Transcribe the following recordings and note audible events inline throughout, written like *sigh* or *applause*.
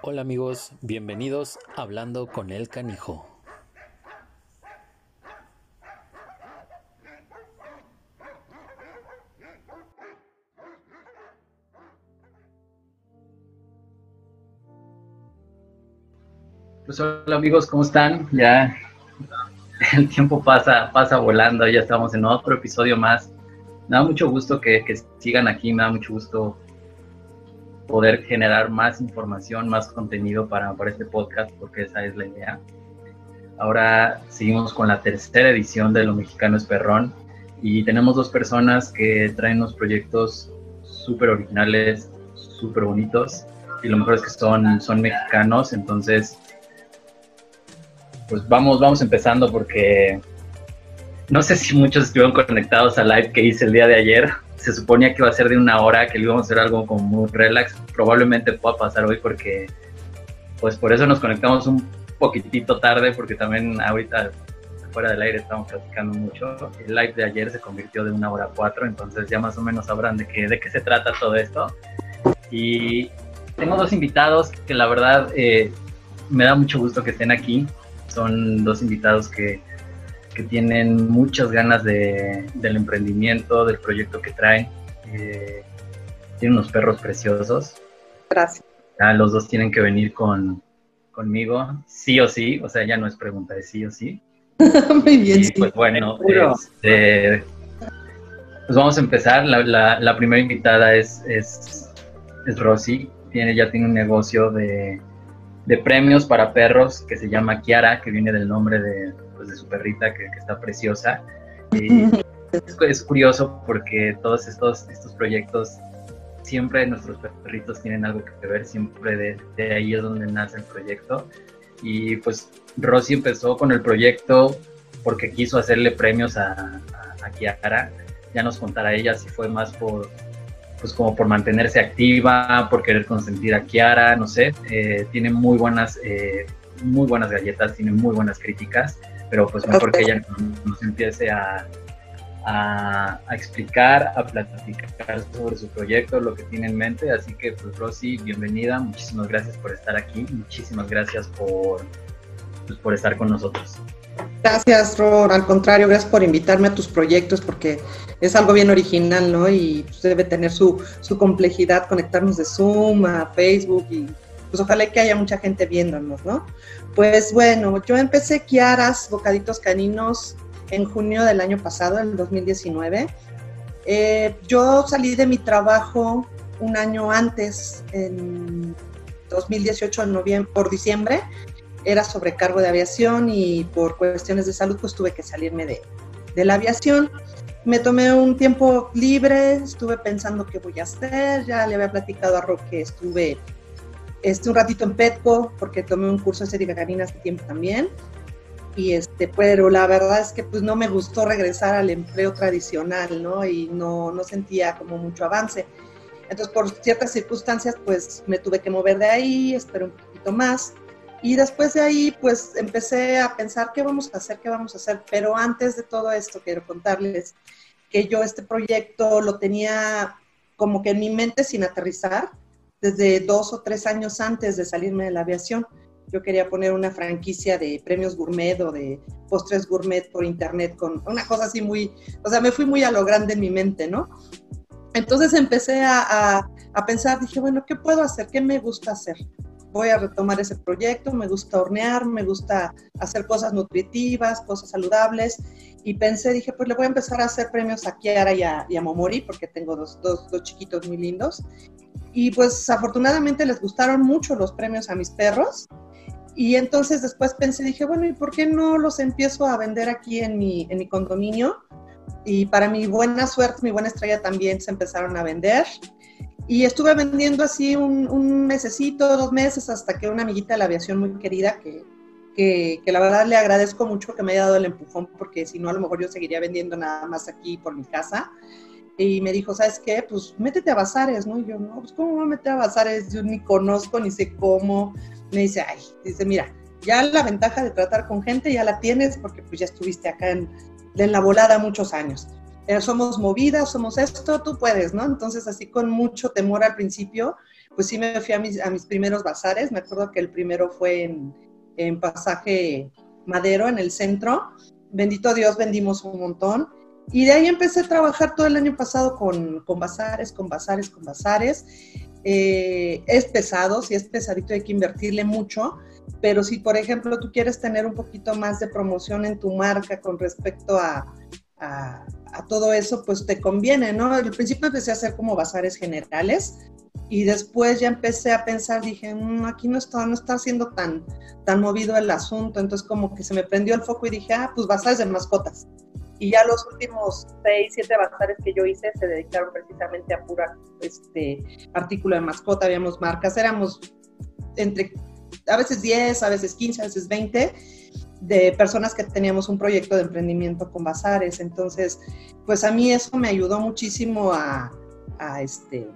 Hola amigos, bienvenidos a Hablando con el Canijo. Pues hola amigos, ¿cómo están? Ya el tiempo pasa, pasa volando, ya estamos en otro episodio más. Me da mucho gusto que, que sigan aquí, me da mucho gusto poder generar más información, más contenido para, para este podcast, porque esa es la idea. Ahora seguimos con la tercera edición de Lo Mexicano es Perrón y tenemos dos personas que traen unos proyectos súper originales, súper bonitos y lo mejor es que son, son mexicanos, entonces pues vamos, vamos empezando porque no sé si muchos estuvieron conectados al live que hice el día de ayer, se suponía que iba a ser de una hora, que le íbamos a hacer algo como muy relax. Probablemente pueda pasar hoy porque, pues por eso nos conectamos un poquitito tarde, porque también ahorita fuera del aire estamos platicando mucho. El live de ayer se convirtió de una hora cuatro, entonces ya más o menos sabrán de qué, de qué se trata todo esto. Y tengo dos invitados que la verdad eh, me da mucho gusto que estén aquí. Son dos invitados que que tienen muchas ganas de, del emprendimiento, del proyecto que traen. Eh, tienen unos perros preciosos. Gracias. los dos tienen que venir con, conmigo, sí o sí, o sea, ya no es pregunta, de sí o sí. *laughs* Muy bien. sí. pues bueno, este, pues vamos a empezar. La, la, primera invitada es, es, es Rosy, tiene, ya tiene un negocio de, de premios para perros que se llama Kiara, que viene del nombre de, pues, de su perrita que, está preciosa. *laughs* Y es, curioso porque todos estos, estos proyectos, siempre nuestros perritos tienen algo que ver, siempre de, ahí es donde nace el proyecto. Y pues Rosy empezó con el proyecto porque quiso hacerle premios a, a, Kiara. Ya nos contará ella si fue más por, pues como por mantenerse activa, por querer consentir a Kiara, no sé. Eh, tiene muy buenas, eh, muy buenas galletas, tiene muy buenas críticas pero pues mejor que ella nos empiece a, a, explicar, a platicar sobre su proyecto, lo que tiene en mente. Así que, pues, Rosy, bienvenida. Muchísimas gracias por estar aquí. Muchísimas gracias por, pues, por estar con nosotros. Gracias, Ror. Al contrario, gracias por invitarme a tus proyectos porque es algo bien original, ¿no? Y pues, debe tener su, su complejidad conectarnos de Zoom a Facebook y pues ojalá que haya mucha gente viéndonos, ¿no? Pues bueno, yo empecé Kiaras Bocaditos Caninos en junio del año pasado, el 2019. Eh, yo salí de mi trabajo un año antes, en 2018, en noviembre, por diciembre. Era sobrecargo de aviación y por cuestiones de salud, pues tuve que salirme de, de la aviación. Me tomé un tiempo libre, estuve pensando qué voy a hacer. Ya le había platicado a Roque que estuve este, un ratito en Petco, porque tomé un curso de estética canina hace tiempo también. Y este, pero la verdad es que pues no me gustó regresar al empleo tradicional, ¿no? Y no, no sentía como mucho avance. Entonces, por ciertas circunstancias, pues me tuve que mover de ahí, esperé un poquito más. Y después de ahí, pues empecé a pensar qué vamos a hacer, qué vamos a hacer. Pero antes de todo esto, quiero contarles que yo este proyecto lo tenía como que en mi mente sin aterrizar desde dos o tres años antes de salirme de la aviación. Yo quería poner una franquicia de premios gourmet o de postres gourmet por internet con una cosa así muy, o sea, me fui muy a lo grande en mi mente, ¿no? Entonces empecé a, a, pensar, dije, bueno, ¿qué puedo hacer? ¿Qué me gusta hacer? Voy a retomar ese proyecto, me gusta hornear, me gusta hacer cosas nutritivas, cosas saludables. Y pensé, dije, pues le voy a empezar a hacer premios a Kiara y a, y a Momori, porque tengo dos, dos, dos chiquitos muy lindos. Y pues afortunadamente les gustaron mucho los premios a mis perros. Y entonces después pensé, dije, bueno, ¿y por qué no los empiezo a vender aquí en mi, en mi condominio? Y para mi buena suerte, mi buena estrella también se empezaron a vender. Y estuve vendiendo así un, un mesecito, dos meses, hasta que una amiguita de la aviación muy querida, que, que, la verdad le agradezco mucho que me haya dado el empujón, porque si no, a lo mejor yo seguiría vendiendo nada más aquí por mi casa y me dijo, ¿sabes qué? Pues métete a bazares, ¿no? Y yo, no, pues ¿cómo me voy a meter a bazares? Yo ni conozco, ni sé cómo. Me dice, ay, dice, mira, ya la ventaja de tratar con gente ya la tienes porque pues ya estuviste acá en, en la volada muchos años. Somos movidas, somos esto, tú puedes, ¿no? Entonces así con mucho temor al principio, pues sí me fui a mis, a mis primeros bazares. Me acuerdo que el primero fue en, en Pasaje Madero, en el centro. Bendito Dios, vendimos un montón. Y de ahí empecé a trabajar todo el año pasado con, con bazares, con bazares, con bazares. Eh, es pesado, si es pesadito hay que invertirle mucho, pero si por ejemplo tú quieres tener un poquito más de promoción en tu marca con respecto a, a, todo eso, pues te conviene, ¿no? Al principio empecé a hacer como bazares generales y después ya empecé a pensar, dije, mm, aquí no está, no está siendo tan, tan movido el asunto, entonces como que se me prendió el foco y dije, ah, pues bazares de mascotas. Y ya los últimos seis, siete bazares que yo hice se dedicaron precisamente a pura este, artículo de mascota, habíamos marcas, éramos entre a veces 10, a veces 15, a veces 20 de personas que teníamos un proyecto de emprendimiento con bazares. Entonces, pues a mí eso me ayudó muchísimo a, a este,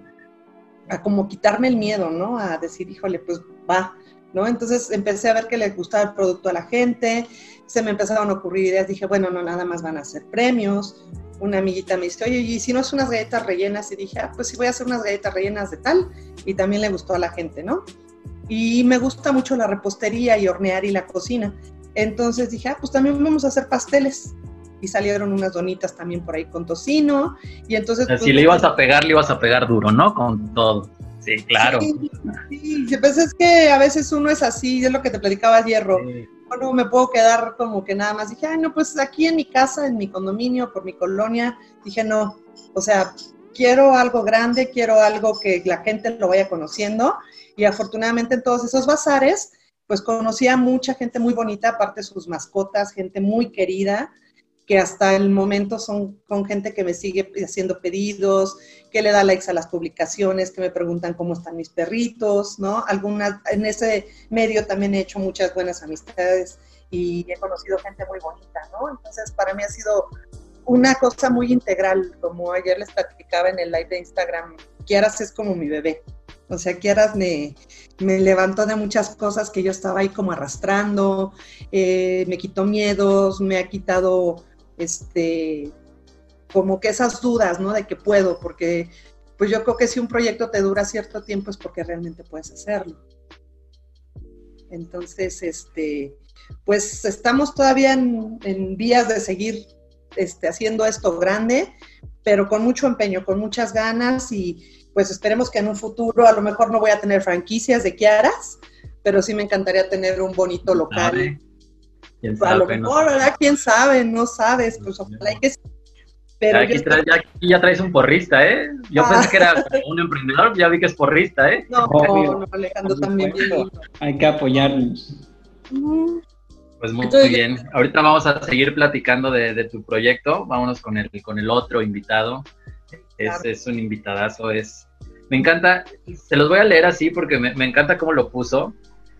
a como quitarme el miedo, ¿no? A decir, híjole, pues va, ¿no? Entonces empecé a ver que le gustaba el producto a la gente, se me empezaron a ocurrir ideas, dije, bueno, no, nada más van a ser premios. Una amiguita me dice, oye, ¿y si no es unas galletas rellenas? Y dije, ah, pues sí voy a hacer unas galletas rellenas de tal, y también le gustó a la gente, ¿no? Y me gusta mucho la repostería y hornear y la cocina. Entonces dije, ah, pues también vamos a hacer pasteles. Y salieron unas donitas también por ahí con tocino. Y entonces... si pues, le ibas a pegar, le ibas a pegar duro, ¿no? Con todo. Sí, claro. Sí, pues es que a veces uno es así, es lo que te platicaba hierro. Bueno, me puedo quedar como que nada más. Dije, ay, no, pues aquí en mi casa, en mi condominio, por mi colonia, dije, no, o sea, quiero algo grande, quiero algo que la gente lo vaya conociendo. Y afortunadamente en todos esos bazares, pues conocí a mucha gente muy bonita, aparte de sus mascotas, gente muy querida, que hasta el momento son con gente que me sigue haciendo pedidos, que le da likes a las publicaciones, que me preguntan cómo están mis perritos, ¿no? Algunas, en ese medio también he hecho muchas buenas amistades y he conocido gente muy bonita, ¿no? Entonces, para mí ha sido una cosa muy integral, como ayer les platicaba en el live de Instagram, Kiaras es como mi bebé. O sea, Kiaras me, me levantó de muchas cosas que yo estaba ahí como arrastrando, eh, me quitó miedos, me ha quitado este, como que esas dudas, ¿no? De que puedo, porque pues yo creo que si un proyecto te dura cierto tiempo es porque realmente puedes hacerlo. Entonces, este, pues estamos todavía en, vías de seguir este, haciendo esto grande, pero con mucho empeño, con muchas ganas y pues esperemos que en un futuro a lo mejor no voy a tener franquicias de Kiaras, pero sí me encantaría tener un bonito local a lo mejor, ¿verdad? ¿Quién sabe? No sabes, pues ojalá hay que... Pero aquí, ya, traes un porrista, ¿eh? Yo ah. pensé que era un emprendedor, ya vi que es porrista, ¿eh? No, no, Alejandro también. Hay que apoyarnos. Pues muy, bien. Ahorita vamos a seguir platicando de, tu proyecto. Vámonos con el, con el otro invitado. Es, es un invitadazo, es... Me encanta, se los voy a leer así porque me, me encanta cómo lo puso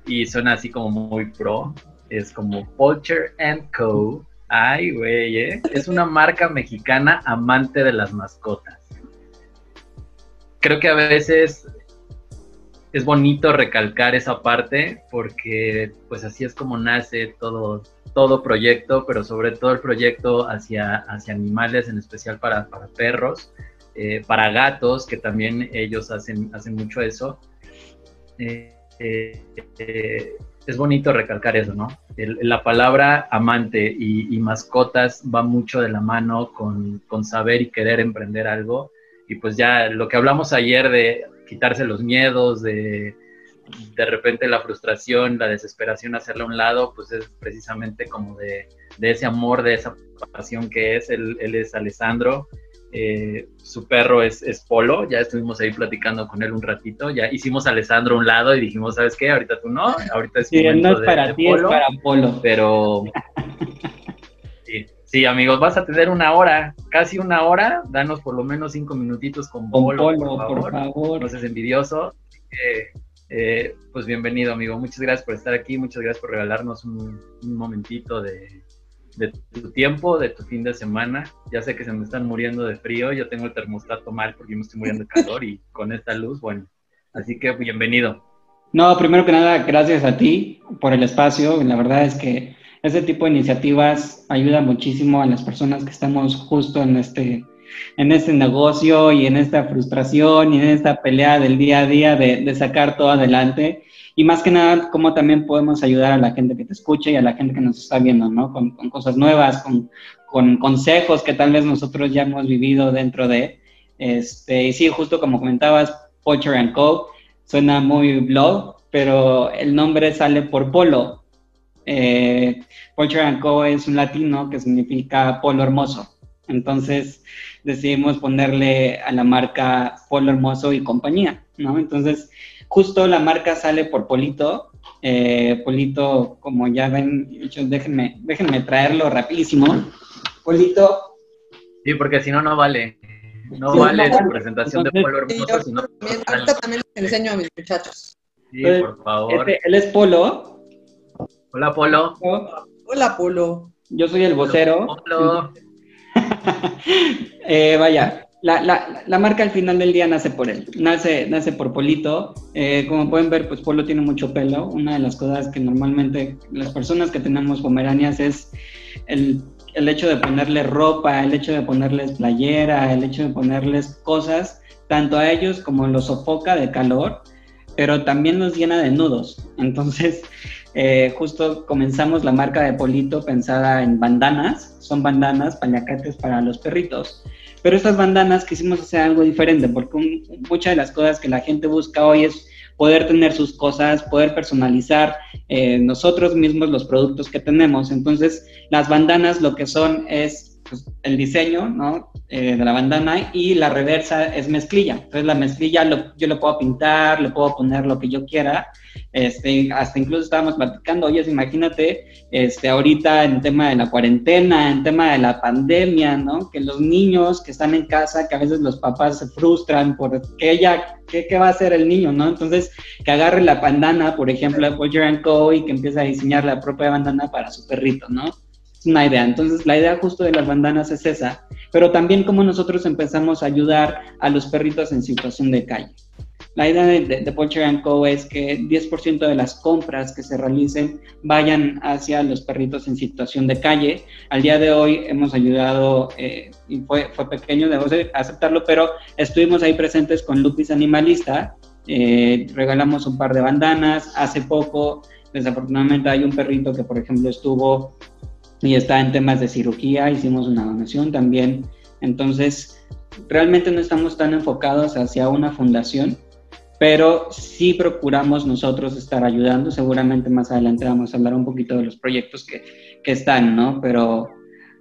y suena así como muy pro es como Poacher Co. Ay, güey, ¿eh? Es una marca mexicana amante de las mascotas. Creo que a veces es bonito recalcar esa parte porque pues así es como nace todo, todo proyecto, pero sobre todo el proyecto hacia, hacia animales, en especial para, perros, eh, para gatos, que también ellos hacen, hacen mucho eso. Eh, eh, es bonito recalcar eso, ¿no? la palabra amante y, mascotas va mucho de la mano con, saber y querer emprender algo. Y pues ya lo que hablamos ayer de quitarse los miedos, de de repente la frustración, la desesperación, hacerle a un lado, pues es precisamente como de, ese amor, de esa pasión que es. Él, él es Alessandro eh, su perro es, Polo, ya estuvimos ahí platicando con él un ratito, ya hicimos a Alessandro a un lado y dijimos, ¿sabes qué? Ahorita tú no, ahorita es sí, no es para ti, es para Polo. Pero sí, amigos, vas a tener una hora, casi una hora, danos por lo menos cinco minutitos con, Polo, por, favor. No seas envidioso. Eh, pues bienvenido, amigo. Muchas gracias por estar aquí, muchas gracias por regalarnos un momentito de, de tu tiempo, de tu fin de semana. Ya sé que se me están muriendo de frío, yo tengo el termostato mal porque me estoy muriendo de calor y *laughs* con esta luz, bueno, así que bienvenido. No, primero que nada, gracias a ti por el espacio. La verdad es que este tipo de iniciativas ayuda muchísimo a las personas que estamos justo en este en este negocio y en esta frustración y en esta pelea del día a día de, de sacar todo adelante. Y más que nada, cómo también podemos ayudar a la gente que te escucha y a la gente que nos está viendo, ¿no? Con, con cosas nuevas, con, con, consejos que tal vez nosotros ya hemos vivido dentro de. Este, y sí, justo como comentabas, Poacher and Co. suena muy blog, pero el nombre sale por polo. Eh, Poacher and Co. es un latino que significa polo hermoso. Entonces decidimos ponerle a la marca Polo Hermoso y compañía, ¿no? Entonces justo la marca sale por Polito. Eh, Polito, como ya ven, déjenme, déjenme traerlo rapidísimo. Polito. Sí, porque si no, no vale. No vale su presentación de Polo Hermoso. También, ahorita también les enseño a mis muchachos. Sí, por favor. Este, él es Polo. Hola, Polo. Hola, Polo. Yo soy el vocero. Polo. *laughs* eh, vaya, la, marca al final del día nace por él, nace, nace por Polito. Eh, como pueden ver, pues Polo tiene mucho pelo. Una de las cosas que normalmente las personas que tenemos pomeranias es el, el hecho de ponerles ropa, el hecho de ponerles playera, el hecho de ponerles cosas, tanto a ellos como los sofoca de calor, pero también los llena de nudos. Entonces, eh, justo comenzamos la marca de Polito pensada en bandanas, son bandanas, paliacates para los perritos. Pero estas bandanas quisimos hacer algo diferente, porque un, muchas de las cosas que la gente busca hoy es poder tener sus cosas, poder personalizar eh, nosotros mismos los productos que tenemos. Entonces, las bandanas lo que son es pues, el diseño ¿no? eh, de la bandana y la reversa es mezclilla. Entonces, la mezclilla lo, yo lo puedo pintar, le puedo poner lo que yo quiera. Este, hasta incluso estábamos platicando, oye, imagínate, este, ahorita en tema de la cuarentena, en tema de la pandemia, ¿no? Que los niños que están en casa, que a veces los papás se frustran por que ella, ¿qué, qué va a hacer el niño, no? Entonces, que agarre la bandana, por ejemplo, de Polger Co. y que empiece a diseñar la propia bandana para su perrito, ¿no? Es una idea. Entonces, la idea justo de las bandanas es esa, pero también como nosotros empezamos a ayudar a los perritos en situación de calle. La idea de, de, de Poultry Co. es que 10% de las compras que se realicen vayan hacia los perritos en situación de calle. Al día de hoy hemos ayudado, eh, y fue, fue pequeño, debo aceptarlo, pero estuvimos ahí presentes con Lupis Animalista, eh, regalamos un par de bandanas. Hace poco, desafortunadamente, hay un perrito que, por ejemplo, estuvo y está en temas de cirugía, hicimos una donación también. Entonces, realmente no estamos tan enfocados hacia una fundación, pero sí procuramos nosotros estar ayudando. Seguramente más adelante vamos a hablar un poquito de los proyectos que, que están, ¿no? Pero,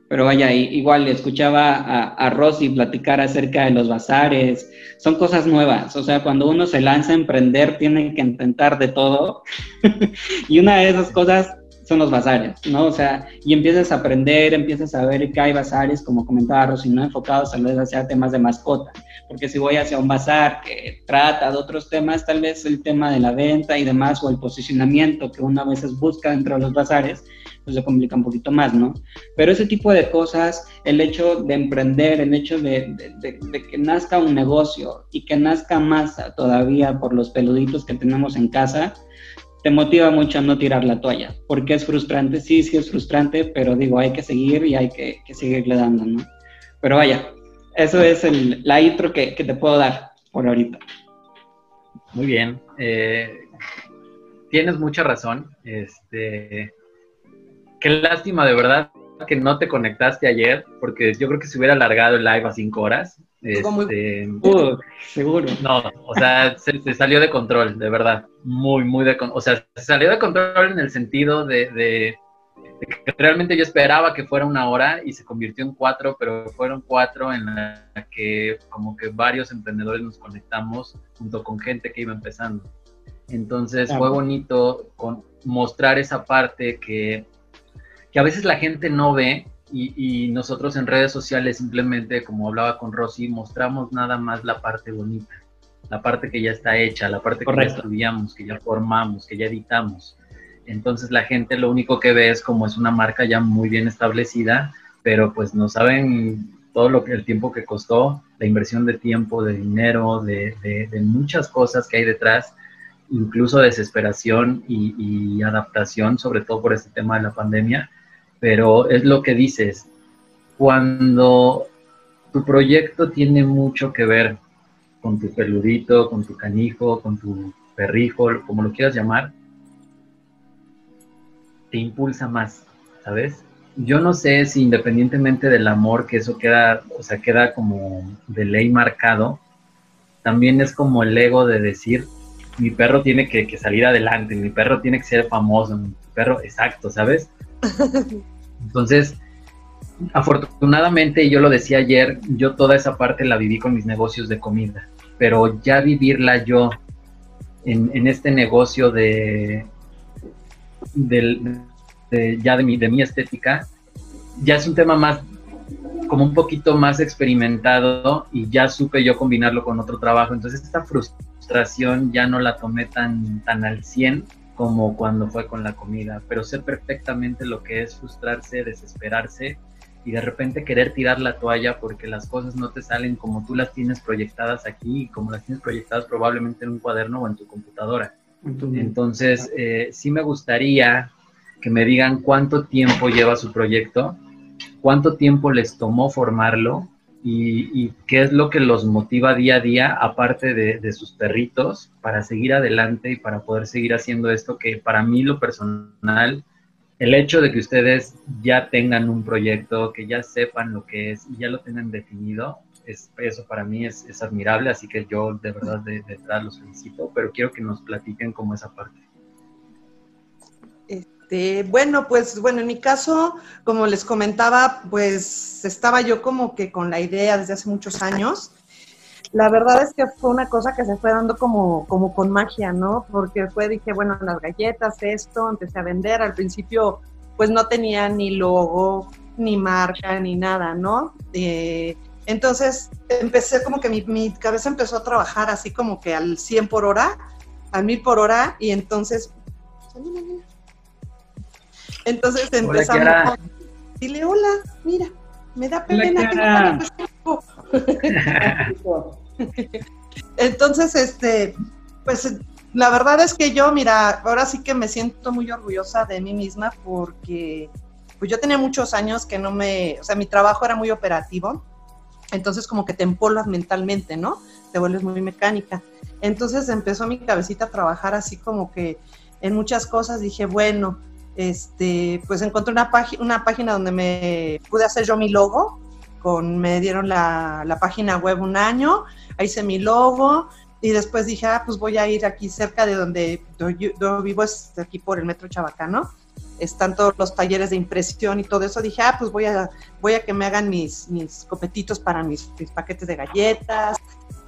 pero vaya, igual escuchaba a, a, Rosy platicar acerca de los bazares, son cosas nuevas, o sea, cuando uno se lanza a emprender tiene que intentar de todo *laughs* y una de esas cosas son los bazares, ¿no? O sea, y empiezas a aprender, empiezas a ver que hay bazares, como comentaba Rosy, no enfocados tal vez hacia temas de mascota, porque si voy hacia un bazar que trata de otros temas, tal vez el tema de la venta y demás, o el posicionamiento que uno a veces busca dentro de los bazares, pues se complica un poquito más, ¿no? Pero ese tipo de cosas, el hecho de emprender, el hecho de, de, de, de que nazca un negocio y que nazca más todavía por los peluditos que tenemos en casa, te motiva mucho a no tirar la toalla, porque es frustrante, sí, sí es frustrante, pero digo, hay que seguir y hay que, que seguirle dando, ¿no? Pero vaya, eso es el, la intro que, que, te puedo dar por ahorita. Muy bien, eh, tienes mucha razón, este, qué lástima de verdad que no te conectaste ayer, porque yo creo que se hubiera alargado el live a cinco horas. Este, uh, seguro. No, o sea, se, se, salió de control, de verdad. Muy, muy de control. O sea, se salió de control en el sentido de, de, de, que realmente yo esperaba que fuera una hora y se convirtió en cuatro, pero fueron cuatro en la que como que varios emprendedores nos conectamos junto con gente que iba empezando. Entonces claro. fue bonito con, mostrar esa parte que, que a veces la gente no ve y, y, nosotros en redes sociales simplemente, como hablaba con Rosy, mostramos nada más la parte bonita, la parte que ya está hecha, la parte Correcto. que ya estudiamos, que ya formamos, que ya editamos. Entonces la gente lo único que ve es como es una marca ya muy bien establecida, pero pues no saben todo lo que el tiempo que costó, la inversión de tiempo, de dinero, de, de, de muchas cosas que hay detrás, incluso desesperación y, y adaptación, sobre todo por este tema de la pandemia pero es lo que dices, cuando tu proyecto tiene mucho que ver con tu peludito, con tu canijo, con tu perrijo, como lo quieras llamar, te impulsa más, ¿sabes? Yo no sé si independientemente del amor, que eso queda, o sea, queda como de ley marcado, también es como el ego de decir, mi perro tiene que, que salir adelante, mi perro tiene que ser famoso, mi perro, exacto, ¿sabes? Entonces, afortunadamente, yo lo decía ayer, yo toda esa parte la viví con mis negocios de comida, pero ya vivirla yo en, este negocio de, ya de mi, estética, ya es un tema más, como un poquito más experimentado y ya supe yo combinarlo con otro trabajo. Entonces esta frustración ya no la tomé tan, tan al 100 como cuando fue con la comida, pero sé perfectamente lo que es frustrarse, desesperarse y de repente querer tirar la toalla porque las cosas no te salen como tú las tienes proyectadas aquí y como las tienes proyectadas probablemente en un cuaderno o en tu computadora. Entonces, eh, sí me gustaría que me digan cuánto tiempo lleva su proyecto, cuánto tiempo les tomó formarlo y, qué es lo que los motiva día a día, aparte de, de, sus perritos, para seguir adelante y para poder seguir haciendo esto que para mí lo personal el hecho de que ustedes ya tengan un proyecto, que ya sepan lo que es y ya lo tengan definido, es, eso para mí es, admirable, así que yo de verdad de, de los felicito, pero quiero que nos platiquen como esa parte. Este, bueno, pues bueno, en mi caso, como les comentaba, pues estaba yo como que con la idea desde hace muchos años la verdad es que fue una cosa que se fue dando como, como con magia, ¿no? Porque fue, dije, bueno, las galletas, esto, empecé a vender. Al principio, pues no tenía ni logo, ni marca, ni nada, ¿no? Eh, entonces, empecé como que mi, mi, cabeza empezó a trabajar así como que al 100 por hora, al 1000 por hora, y entonces... Entonces empezamos a... Dile, hola, mira, me da pena que no *laughs* Entonces, este, pues la verdad es que yo, mira, ahora sí que me siento muy orgullosa de mí misma porque pues yo tenía muchos años que no me, o sea, mi trabajo era muy operativo, entonces como que te empolas mentalmente, ¿no? Te vuelves muy mecánica. Entonces empezó mi cabecita a trabajar así como que en muchas cosas dije, bueno, este, pues encontré una, una página donde me pude hacer yo mi logo, con, me dieron la, página web un año, ahí hice mi logo y después dije, ah, pues voy a ir aquí cerca de donde yo, vivo, es aquí por el metro Chabacano, están todos los talleres de impresión y todo eso, dije, ah, pues voy a, voy a que me hagan mis, mis copetitos para mis, paquetes de galletas,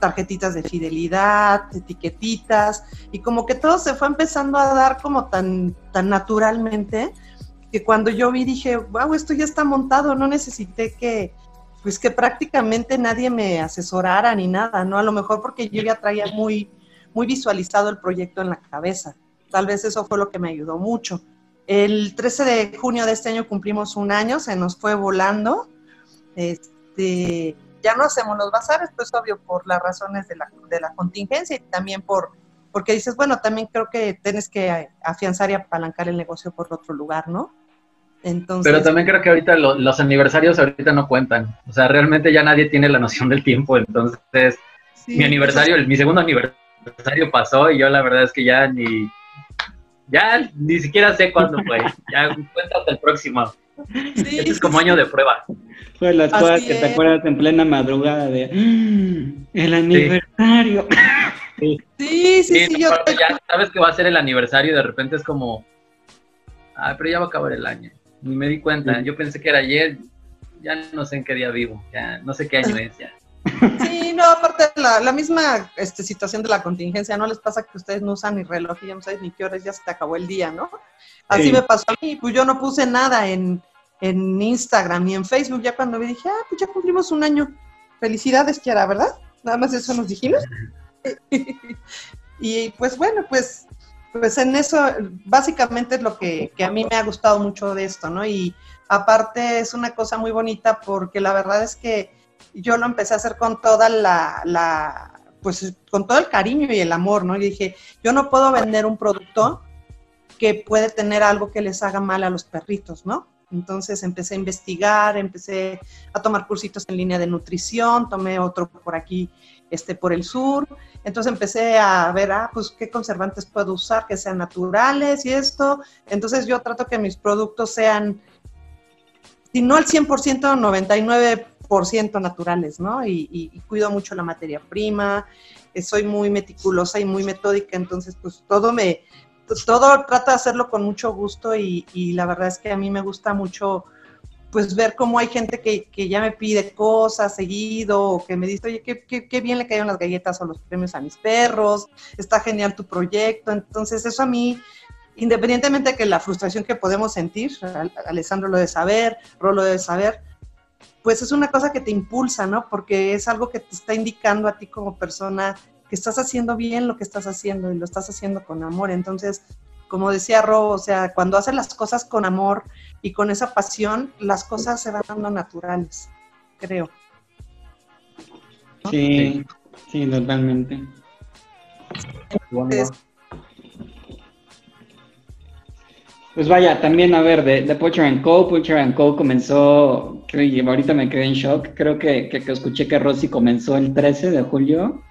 tarjetitas de fidelidad, etiquetitas, y como que todo se fue empezando a dar como tan, tan naturalmente, que cuando yo vi dije, wow, esto ya está montado, no necesité que, pues que prácticamente nadie me asesorara ni nada, ¿no? A lo mejor porque yo ya traía muy, muy visualizado el proyecto en la cabeza. Tal vez eso fue lo que me ayudó mucho. El 13 de junio de este año cumplimos un año, se nos fue volando. Este, ya no hacemos los bazares, pues obvio por las razones de la, de la contingencia y también por, porque dices, bueno, también creo que tienes que afianzar y apalancar el negocio por otro lugar, ¿no? Pero también creo que ahorita los aniversarios ahorita no cuentan. O sea, realmente ya nadie tiene la noción del tiempo. Entonces, mi aniversario, mi segundo aniversario pasó y yo la verdad es que ya ni, ya ni siquiera sé cuándo fue. *laughs* Ya cuenta hasta el próximo. Sí, este es como año de prueba. Fue las cosas que te acuerdas en plena madrugada de ¡Ah! el aniversario. Sí, sí, sí. ya sabes que va a ser el aniversario y de repente es como, ah, pero ya va a acabar el año ni me di cuenta. Yo pensé que era ayer, ya no sé en qué día vivo, ya no sé qué año es ya. Sí, no, aparte la, la misma este, situación de la contingencia, ¿no les pasa que ustedes no usan ni reloj y ya no sabes ni qué horas ya se te acabó el día, ¿no? Así me pasó a mí, pues yo no puse nada en, en Instagram ni en Facebook, ya cuando me dije, ah, pues ya cumplimos un año. Felicidades, Kiara, ¿verdad? Nada más eso nos dijimos. *laughs* y pues bueno, pues pues en eso básicamente es lo que, a mí me ha gustado mucho de esto, ¿no? Y aparte es una cosa muy bonita porque la verdad es que yo lo empecé a hacer con toda la, pues con todo el cariño y el amor, ¿no? Y dije, yo no puedo vender un producto que puede tener algo que les haga mal a los perritos, ¿no? Entonces empecé a investigar, empecé a tomar cursitos en línea de nutrición, tomé otro por aquí, este, por el sur. Entonces empecé a ver, ah, pues qué conservantes puedo usar que sean naturales y esto. Entonces yo trato que mis productos sean, si no al 100%, 99% naturales, ¿no? Y, cuido mucho la materia prima, eh, soy muy meticulosa y muy metódica, entonces pues todo me, todo trata de hacerlo con mucho gusto y, la verdad es que a mí me gusta mucho pues ver cómo hay gente que, ya me pide cosas seguido o que me dice, oye, qué, bien le cayeron las galletas o los premios a mis perros, está genial tu proyecto. Entonces eso a mí, independientemente de que la frustración que podemos sentir, Alessandro lo de saber, Rolo de saber, pues es una cosa que te impulsa, ¿no? Porque es algo que te está indicando a ti como persona que estás haciendo bien lo que estás haciendo y lo estás haciendo con amor. Entonces, como decía Ro, o sea, cuando haces las cosas con amor y con esa pasión, las cosas se van dando naturales, creo. Sí, sí, totalmente. Pues vaya, también a ver, de, de Butcher Co. Butcher Co. comenzó, creo, y ahorita me quedé en shock, creo que, que, que escuché que Rosy comenzó el 13 de julio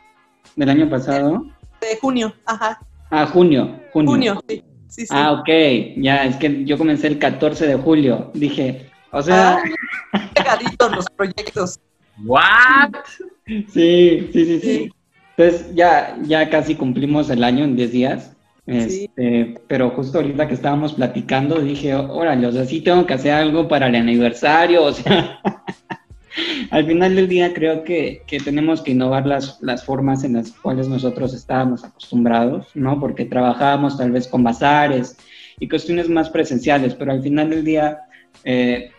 del año pasado? De junio, ajá. Ah, junio, junio. Junio, sí. Sí, Ah, ok, ya, es que yo comencé el 14 de julio, dije, o sea... Ah, *laughs* pegaditos los proyectos. ¿What? Sí, sí, sí, sí, Entonces ya, ya casi cumplimos el año en 10 días, este, pero justo ahorita que estábamos platicando dije, órale, o sea, sí tengo que hacer algo para el aniversario, o sea... *laughs* al final del día creo que, tenemos que innovar las, las, formas en las cuales nosotros estábamos acostumbrados, ¿no? Porque trabajábamos tal vez con bazares y cuestiones más presenciales, pero al final del día eh,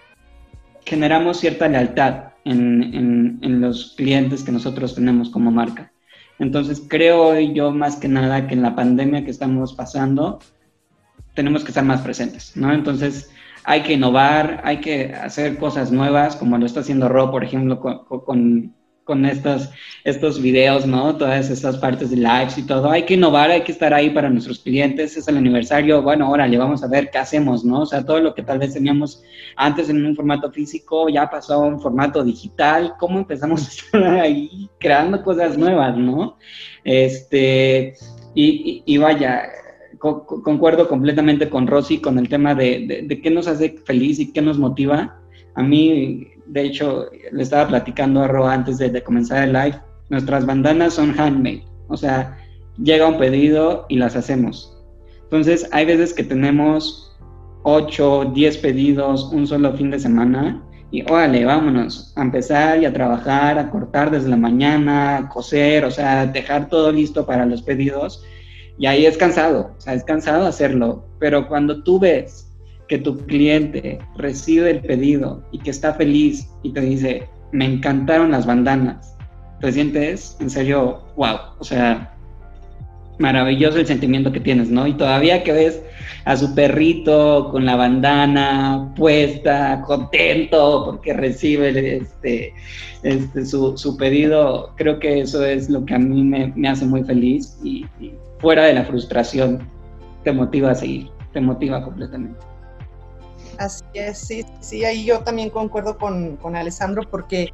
generamos cierta lealtad en, en, los clientes que nosotros tenemos como marca. Entonces creo yo más que nada que en la pandemia que estamos pasando tenemos que estar más presentes, ¿no? Entonces hay que innovar, hay que hacer cosas nuevas, como lo está haciendo Ro, por ejemplo, con, con, estos, estos videos, ¿no? Todas estas partes de lives y todo. Hay que innovar, hay que estar ahí para nuestros clientes. Es el aniversario, bueno, ahora le vamos a ver qué hacemos, ¿no? O sea, todo lo que tal vez teníamos antes en un formato físico ya pasó a un formato digital. ¿Cómo empezamos a estar ahí creando cosas nuevas, ¿no? Este, y, y vaya, concuerdo completamente con Rosy con el tema de, qué nos hace feliz y qué nos motiva. A mí, de hecho, le estaba platicando a Ro antes de, comenzar el live, nuestras bandanas son handmade, o sea, llega un pedido y las hacemos. Entonces, hay veces que tenemos 8, 10 pedidos un solo fin de semana y órale, vámonos a empezar y a trabajar, a cortar desde la mañana, a coser, o sea, dejar todo listo para los pedidos y ahí es cansado, o sea, es cansado hacerlo, pero cuando tú ves que tu cliente recibe el pedido y que está feliz y te dice, me encantaron las bandanas, te sientes en serio, wow, o sea, maravilloso el sentimiento que tienes, ¿no? Y todavía que ves a su perrito con la bandana puesta, contento porque recibe este, este su, su, pedido, creo que eso es lo que a mí me, me hace muy feliz y, y fuera de la frustración, te motiva a seguir, te motiva completamente. Así es, sí, sí, ahí yo también concuerdo con, con Alessandro porque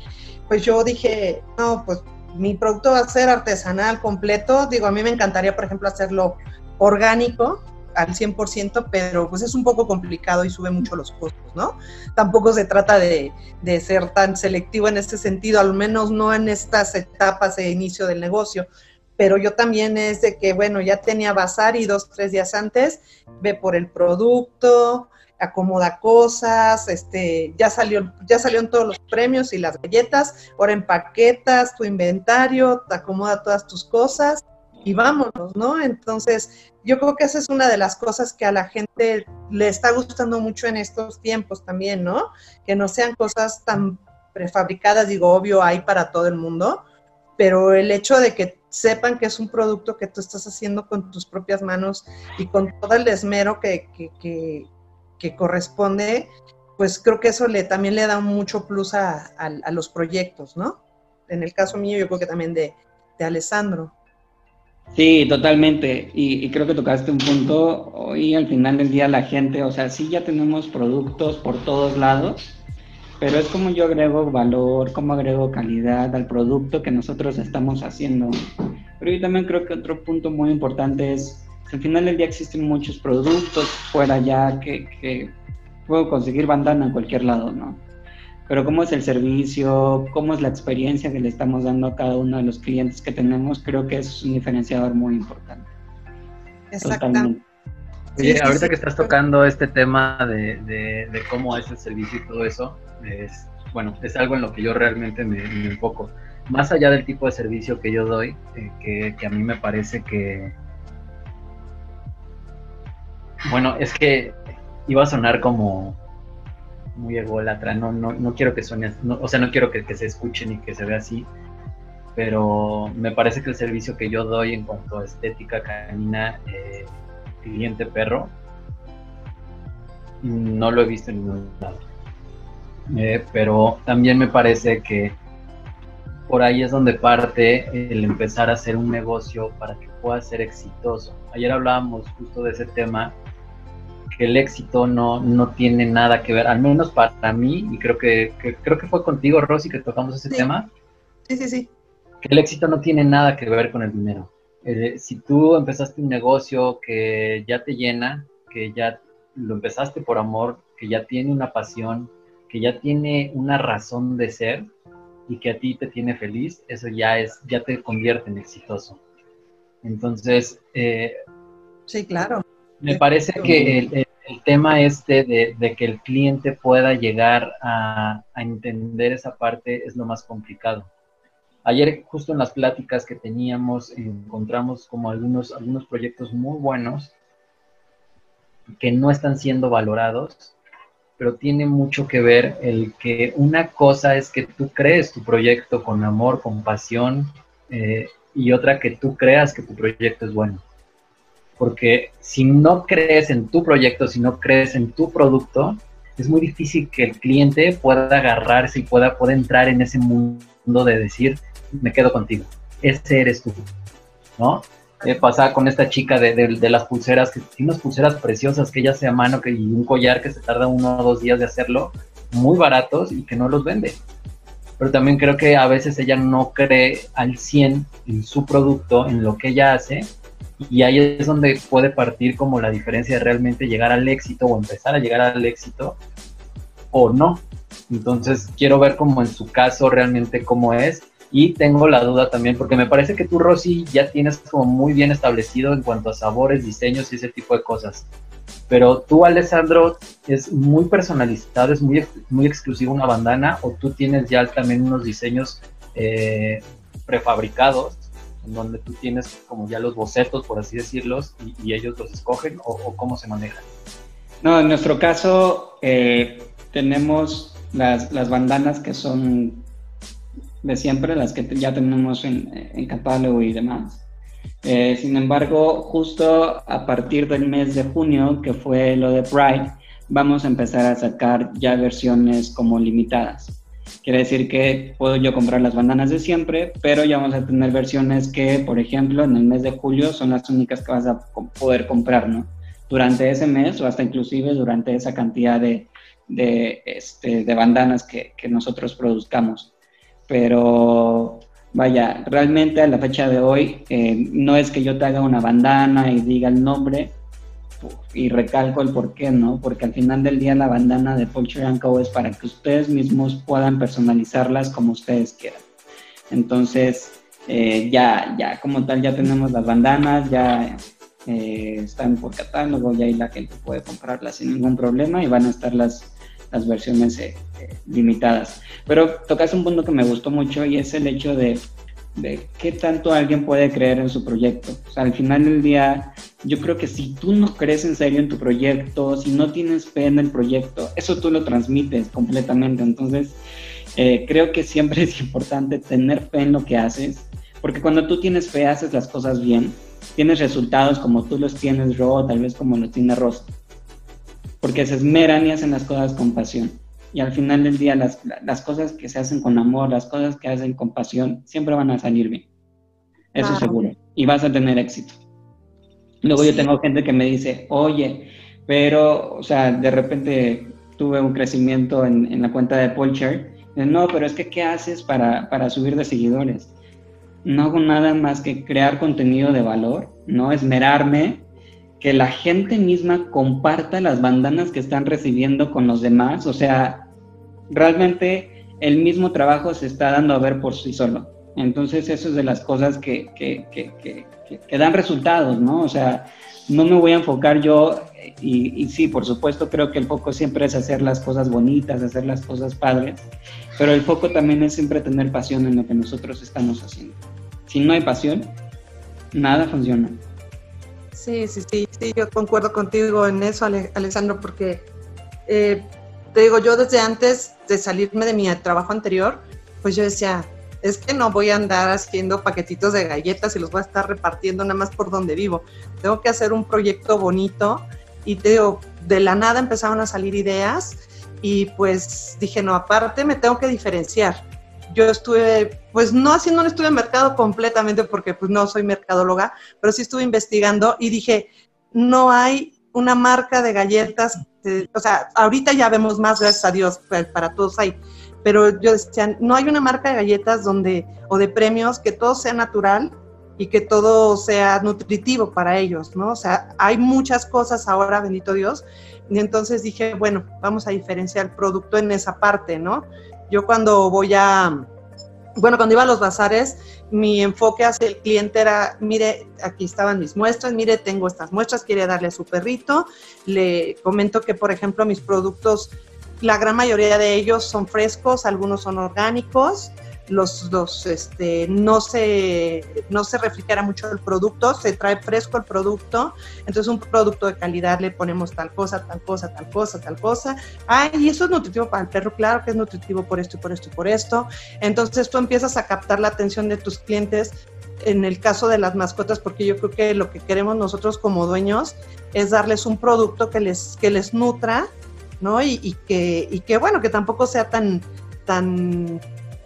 pues yo dije, no, pues mi producto va a ser artesanal completo, digo, a mí me encantaría, por ejemplo, hacerlo orgánico al 100%, pero pues es un poco complicado y sube mucho los costos, ¿no? Tampoco se trata de, de ser tan selectivo en este sentido, al menos no en estas etapas de inicio del negocio pero yo también es de que, bueno, ya tenía bazar y dos, tres días antes, ve por el producto, acomoda cosas, este, ya salió, ya salieron todos los premios y las galletas, ahora empaquetas tu inventario, te acomoda todas tus cosas y vámonos, ¿no? Entonces, yo creo que esa es una de las cosas que a la gente le está gustando mucho en estos tiempos también, ¿no? Que no sean cosas tan prefabricadas, digo, obvio, hay para todo el mundo, pero el hecho de que sepan que es un producto que tú estás haciendo con tus propias manos y con todo el esmero que, que, corresponde, pues creo que eso le, también le da mucho plus a, los proyectos, ¿no? En el caso mío, yo creo que también de, de Alessandro. Sí, totalmente. Y, y, creo que tocaste un punto. Hoy al final del día la gente, o sea, sí ya tenemos productos por todos lados, pero es como yo agrego valor, como agrego calidad al producto que nosotros estamos haciendo. Pero yo también creo que otro punto muy importante es, al final del día existen muchos productos fuera ya que, que puedo conseguir bandana en cualquier lado, ¿no? Pero cómo es el servicio, cómo es la experiencia que le estamos dando a cada uno de los clientes que tenemos, creo que es un diferenciador muy importante. Exactamente. Ahorita que estás tocando este tema de, de, cómo es el servicio y todo eso, es, bueno, es algo en lo que yo realmente me, enfoco. Más allá del tipo de servicio que yo doy, eh, que, que, a mí me parece que... Bueno, es que iba a sonar como muy ególatra, no, no, no quiero que suene, o sea, no quiero que, se escuche ni que se vea así, pero me parece que el servicio que yo doy en cuanto a estética canina, eh, cliente perro, no lo he visto en ningún lado. Eh, pero también me parece que por ahí es donde parte el empezar a hacer un negocio para que pueda ser exitoso. Ayer hablábamos justo de ese tema, el éxito no, no tiene nada que ver, al menos para mí, y creo que, creo que fue contigo, Rosy, que tocamos ese tema. Sí, sí, sí. Que el éxito no tiene nada que ver con el dinero. Eh, si tú empezaste un negocio que ya te llena, que ya lo empezaste por amor, que ya tiene una pasión, que ya tiene una razón de ser y que a ti te tiene feliz, eso ya es, ya te convierte en exitoso. Entonces, eh, sí, claro. Me parece que el, tema este de, que el cliente pueda llegar a entender esa parte es lo más complicado Ayer justo en las pláticas que teníamos encontramos como algunos, algunos proyectos muy buenos que no están siendo valorados, pero tiene mucho que ver el que una cosa es que tú crees tu proyecto con amor, con pasión, eh, y otra que tú creas que tu proyecto es bueno. Porque si no crees en tu proyecto, si no crees en tu producto, es muy difícil que el cliente pueda agarrarse y pueda, pueda entrar en ese mundo de decir, me quedo contigo. Ese eres tú, ¿no? Eh, pasaba con esta chica de, de, las pulseras, que tiene unas pulseras preciosas que ella hace a mano que, y un collar que se tarda uno o dos días de hacerlo, muy baratos y que no los vende. Pero también creo que a veces ella no cree al 100 en su producto, en lo que ella hace, y ahí es donde puede partir como la diferencia de realmente llegar al éxito o empezar a llegar al éxito o no. Entonces quiero ver como en su caso realmente cómo es y tengo la duda también, porque me parece que tú, Rosy, ya tienes como muy bien establecido en cuanto a sabores, diseños y ese tipo de cosas. Pero tú, Alessandro, es muy personalizado, es muy, muy exclusivo una bandana, o tú tienes ya también unos diseños eh, prefabricados, en donde tú tienes como ya los bocetos, por así decirlos, y, ellos los escogen, o, cómo se manejan. No, en nuestro caso eh, tenemos las, las bandanas que son de siempre, las que ya tenemos en, catálogo y demás. Eh, sin embargo, justo a partir del mes de junio, que fue lo de Pride, vamos a empezar a sacar ya versiones como limitadas. Quiere decir que puedo yo comprar las bandanas de siempre, pero ya vamos a tener versiones que, por ejemplo, en el mes de julio son las únicas que vas a poder comprar, ¿no? Durante ese mes o hasta inclusive durante esa cantidad de, de, este, de bandanas que, que nosotros produzcamos pero vaya, realmente a la fecha de hoy eh, no es que yo te haga una bandana y diga el nombre y recalco el por qué, ¿no? Porque al final del día la bandana de Poultry Co. es para que ustedes mismos puedan personalizarlas como ustedes quieran. Entonces, eh, ya, ya como tal, ya tenemos las bandanas, ya eh, están por catálogo, ya ahí la gente puede comprarlas sin ningún problema y van a estar las las versiones eh, eh, limitadas. Pero tocas un punto que me gustó mucho y es el hecho de, de qué tanto alguien puede creer en su proyecto. O sea, al final del día, yo creo que si tú no crees en serio en tu proyecto, si no tienes fe en el proyecto, eso tú lo transmites completamente. Entonces, eh, creo que siempre *laughs* es importante tener fe en lo que haces, porque cuando tú tienes fe, haces las cosas bien, tienes resultados como tú los tienes, Ro, tal vez como los tiene Rosa porque se esmeran y hacen las cosas con pasión. Y al final del día, las, las cosas que se hacen con amor, las cosas que hacen con pasión, siempre van a salir bien. Eso seguro. y vas a tener éxito. Luego yo tengo gente que me dice, oye, pero, o sea, de repente tuve un crecimiento en, la cuenta de Polcher. No, pero es que, ¿qué haces para, para subir de seguidores? No hago nada más que crear contenido de valor, no esmerarme, que la gente misma comparta las bandanas que están recibiendo con los demás. O sea, realmente el mismo trabajo se está dando a ver por sí solo. Entonces, eso es de las cosas que, que, que, que dan resultados, ¿no? O sea, no me voy a enfocar yo, y, y, sí, por supuesto, creo que el foco siempre es hacer las cosas bonitas, hacer las cosas padres, pero el foco también es siempre tener pasión en lo que nosotros estamos haciendo. Si no hay pasión, nada funciona. Sí, sí, sí, sí, yo concuerdo contigo en eso, Alessandro, porque eh, te digo, yo desde antes de salirme de mi trabajo anterior, pues yo decía, es que no voy a andar haciendo paquetitos de galletas y los voy a estar repartiendo nada más por donde vivo. Tengo que hacer un proyecto bonito y de la nada empezaron a salir ideas y pues dije, no, aparte me tengo que diferenciar. Yo estuve, pues no haciendo un estudio de mercado completamente porque pues no soy mercadóloga, pero sí estuve investigando y dije, no hay una marca de galletas, o sea, ahorita ya vemos más, gracias a Dios, pues, para todos hay, pero yo decía, no hay una marca de galletas donde, o de premios, que todo sea natural y que todo sea nutritivo para ellos, ¿no? O sea, hay muchas cosas ahora, bendito Dios, y entonces dije, bueno, vamos a diferenciar el producto en esa parte, ¿no? Yo cuando voy a, bueno, cuando iba a los bazares, mi enfoque hacia el cliente era, mire, aquí estaban mis muestras, mire, tengo estas muestras, quiere darle a su perrito. Le comento que, por ejemplo, mis productos la gran mayoría de ellos son frescos, algunos son orgánicos, los, los este, no, se, no se refrigera mucho el producto, se trae fresco el producto, entonces un producto de calidad le ponemos tal cosa, tal cosa, tal cosa, tal cosa. Ay, y eso es nutritivo para el perro, claro que es nutritivo por esto y por esto y por esto. Entonces tú empiezas a captar la atención de tus clientes en el caso de las mascotas, porque yo creo que lo que queremos nosotros como dueños es darles un producto que les, que les nutra ¿no? Y, que, y que, bueno, que tampoco sea tan,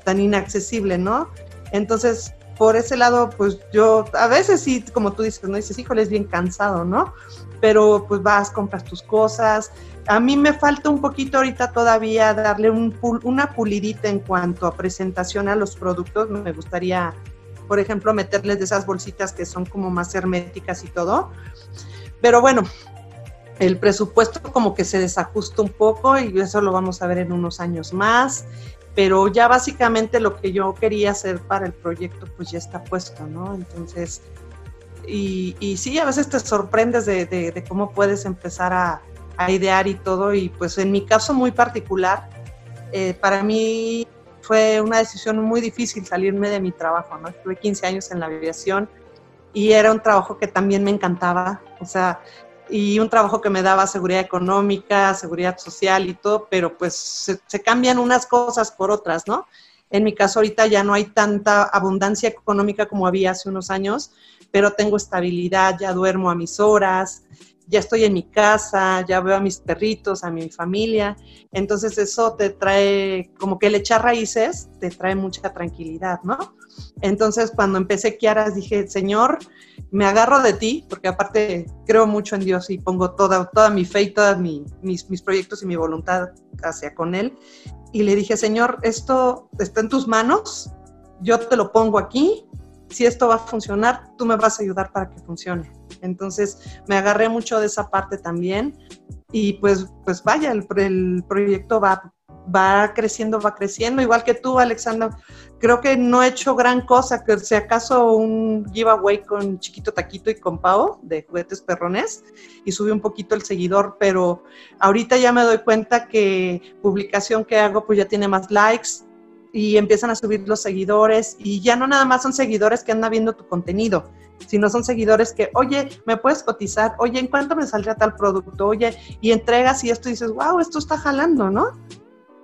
inaccesible, ¿no? Entonces, por ese lado, pues yo, a veces sí, como tú dices, ¿no? Dices, híjole, es bien cansado. Pero pues vas, compras tus cosas. A mí me falta un poquito ahorita todavía darle un, una pulidita en cuanto a presentación a los productos. Me gustaría, por ejemplo, meterles de esas bolsitas que son como más herméticas y todo. Pero bueno, el presupuesto como que se desajusta un poco y eso lo vamos a ver en unos años más, pero ya básicamente lo que yo quería hacer para el proyecto pues ya está puesto, ¿no? Entonces, y, y sí, a veces te sorprendes de, cómo puedes empezar a, idear y todo, y pues en mi caso muy particular, eh, para mí fue una decisión muy difícil salirme de mi trabajo, ¿no? Estuve 15 años en la aviación y era un trabajo que también me encantaba, o sea, y un trabajo que me daba seguridad económica, seguridad social y todo, pero pues se, cambian unas cosas por otras, ¿no? En mi caso ahorita ya no hay tanta abundancia económica como había hace unos años, pero tengo estabilidad, ya duermo a mis horas, ya estoy en mi casa, ya veo a mis perritos, a mi familia, entonces eso te trae, como que el echar raíces, te trae mucha tranquilidad, ¿no? Entonces cuando empecé Kiaras dije, Señor, me agarro de ti, porque aparte creo mucho en Dios y pongo toda, toda mi fe y todos mis, mis proyectos y mi voluntad hacia con Él. Y le dije, Señor, esto está en tus manos, yo te lo pongo aquí, si esto va a funcionar, tú me vas a ayudar para que funcione. Entonces me agarré mucho de esa parte también y pues, pues vaya, el, el proyecto va, va creciendo, va creciendo, igual que tú, Alexandra. Creo que no he hecho gran cosa, que si acaso un giveaway con Chiquito Taquito y con Pau de juguetes perrones y subí un poquito el seguidor, pero ahorita ya me doy cuenta que publicación que hago pues ya tiene más likes, y empiezan a subir los seguidores y ya no nada más son seguidores que andan viendo tu contenido, sino son seguidores que, oye, me puedes cotizar, oye, ¿en cuánto me saldría tal producto? Oye, y entregas y esto dices, wow, esto está jalando, ¿no?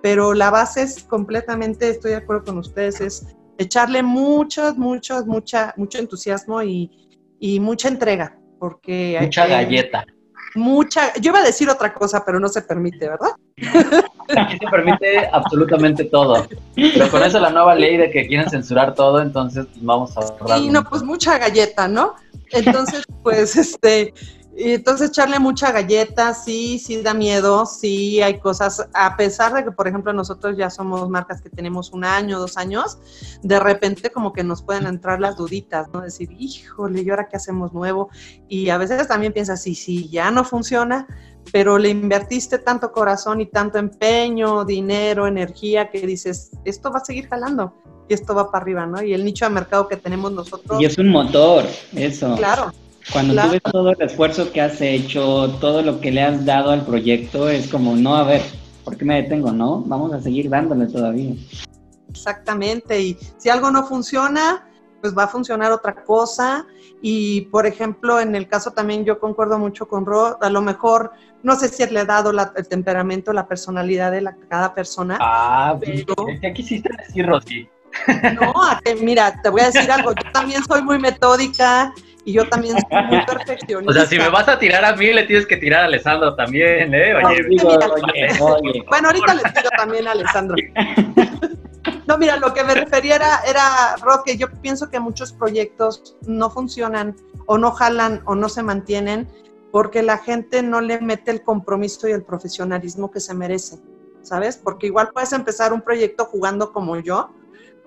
Pero la base es completamente, estoy de acuerdo con ustedes, es echarle mucho, mucho, mucha, mucho entusiasmo y, y mucha entrega, porque... Mucha galleta. Mucha, yo iba a decir otra cosa, pero no se permite, ¿verdad? Aquí se permite absolutamente todo. Pero con eso la nueva ley de que quieren censurar todo, entonces pues, vamos a ahorrar. Y no, pues mucha galleta, ¿no? Entonces, *laughs* pues, este, entonces echarle mucha galleta, sí, sí da miedo, sí hay cosas, a pesar de que, por ejemplo, nosotros ya somos marcas que tenemos un año, dos años, de repente como que nos pueden entrar las duditas, ¿no? Decir, híjole, ¿y ahora qué hacemos nuevo? Y a veces también piensas, sí, sí, ya no funciona, pero le invertiste tanto corazón y tanto empeño, dinero, energía, que dices, esto va a seguir jalando y esto va para arriba, ¿no? Y el nicho de mercado que tenemos nosotros. Y es un motor, eso. Claro. Cuando tú ves todo el esfuerzo que has hecho, todo lo que le has dado al proyecto, es como, no, a ver, ¿por qué me detengo? No, vamos a seguir dándole todavía. Exactamente, y si algo no funciona, pues va a funcionar otra cosa. Y, por ejemplo, en el caso también yo concuerdo mucho con Ro, a lo mejor, no sé si le ha dado el temperamento, la personalidad de la, cada persona. Ah, pero... ¿qué quisiste decir, Rosy? No, mira, te voy a decir algo, yo también soy muy metódica y yo también soy muy perfeccionista. *laughs* O sea, si me vas a tirar a mí, le tienes que tirar a Alessandro también, ¿eh? Oye, Bueno, ahorita le tiro también a Alessandro. *laughs* No, mira, lo que me refería era, era, Roque, yo pienso que muchos proyectos no funcionan o no jalan o no se mantienen porque la gente no le mete el compromiso y el profesionalismo que se merece, ¿sabes? Porque igual puedes empezar un proyecto jugando como yo,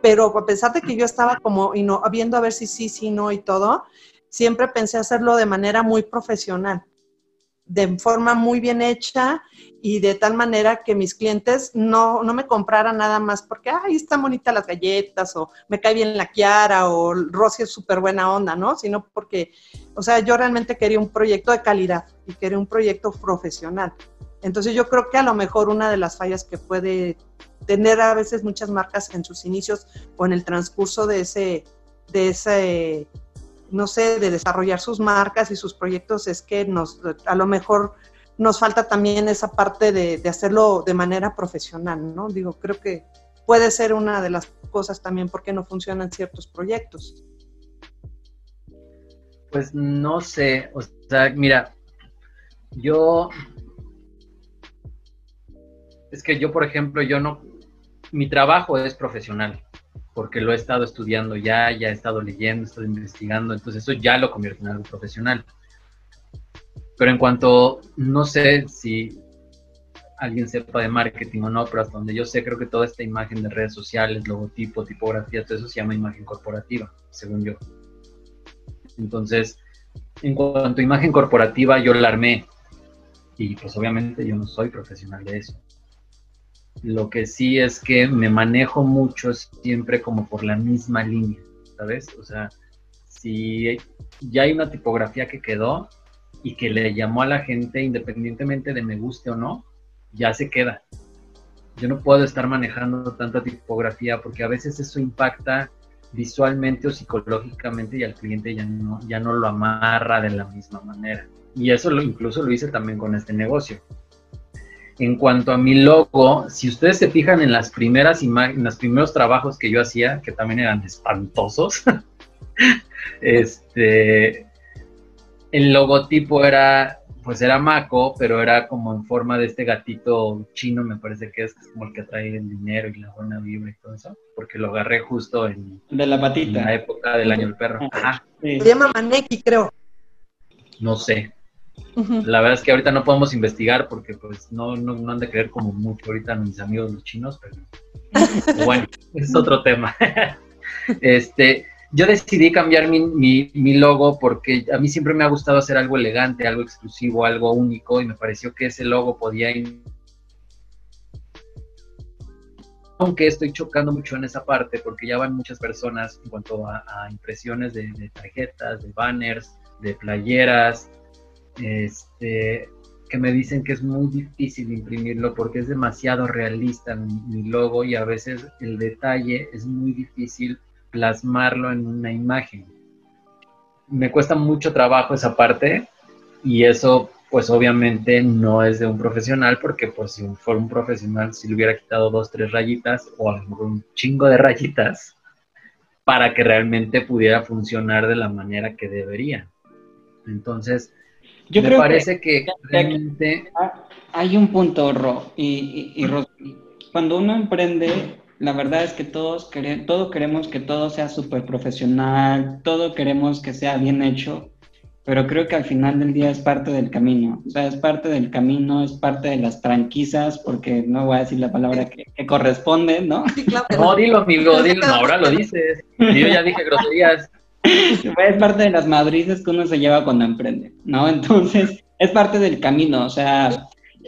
pero a pesar de que yo estaba como y no, viendo a ver si sí, sí, no y todo, siempre pensé hacerlo de manera muy profesional, de forma muy bien hecha y de tal manera que mis clientes no, no me compraran nada más porque, ay, están bonitas las galletas o me cae bien la Kiara o Rosy es súper buena onda, ¿no? Sino porque, o sea, yo realmente quería un proyecto de calidad y quería un proyecto profesional. Entonces yo creo que a lo mejor una de las fallas que puede tener a veces muchas marcas en sus inicios o en el transcurso de ese, de ese no sé, de desarrollar sus marcas y sus proyectos es que nos, a lo mejor nos falta también esa parte de, hacerlo de manera profesional, ¿no? Digo, creo que puede ser una de las cosas también por qué no funcionan ciertos proyectos. Pues no sé, o sea, mira, yo, es que yo, por ejemplo, yo no, mi trabajo es profesional porque lo he estado estudiando ya, ya he estado leyendo, he estado investigando, entonces eso ya lo convierte en algo profesional. Pero en cuanto, no sé si alguien sepa de marketing o no, pero hasta donde yo sé, creo que toda esta imagen de redes sociales, logotipo, tipografía, todo eso se llama imagen corporativa, según yo. Entonces, en cuanto a imagen corporativa, yo la armé. Y pues obviamente yo no soy profesional de eso. Lo que sí es que me manejo mucho siempre como por la misma línea, ¿sabes? O sea, si ya hay una tipografía que quedó y que le llamó a la gente independientemente de me guste o no, ya se queda. Yo no puedo estar manejando tanta tipografía porque a veces eso impacta visualmente o psicológicamente y al cliente ya no, ya no lo amarra de la misma manera. Y eso lo, incluso lo hice también con este negocio. En cuanto a mi logo, si ustedes se fijan en las primeras en los primeros trabajos que yo hacía, que también eran espantosos, *laughs* este, el logotipo era, pues era Mako, pero era como en forma de este gatito chino, me parece que es, como el que trae el dinero y la buena vibra y todo eso, porque lo agarré justo en, de la patita. En la época del año del perro. Se llama Maneki, creo. No sé, la verdad es que ahorita no podemos investigar porque pues no, no, han de creer como mucho ahorita mis amigos los chinos, pero *laughs* bueno, es otro tema. *laughs* este, yo decidí cambiar mi, mi, logo porque a mí siempre me ha gustado hacer algo elegante, algo exclusivo, algo único y me pareció que ese logo podía aunque estoy chocando mucho en esa parte porque ya van muchas personas en cuanto a, impresiones de, de, tarjetas, de banners, de playeras, este, que me dicen que es muy difícil imprimirlo porque es demasiado realista mi, logo y a veces el detalle es muy difícil plasmarlo en una imagen. Me cuesta mucho trabajo esa parte y eso pues obviamente no es de un profesional porque pues si fuera un profesional si le hubiera quitado dos, tres rayitas o algún chingo de rayitas para que realmente pudiera funcionar de la manera que debería. Entonces, Yo Me creo parece que, que- realmente Ah, Hay un punto, Ro, y, y, cuando uno emprende, la verdad es que todos quere- todo queremos que todo sea súper profesional, todo queremos que sea bien hecho, pero creo que al final del día es parte del camino, o sea, es parte del camino, es parte de las tranquizas, porque no voy a decir la palabra que, que corresponde, ¿no? Sí, claro. No, dilo, amigo, dilo, ahora lo dices. Yo ya dije groserías. Es parte de las madrizas que uno se lleva cuando emprende, ¿no? Entonces, es parte del camino, o sea,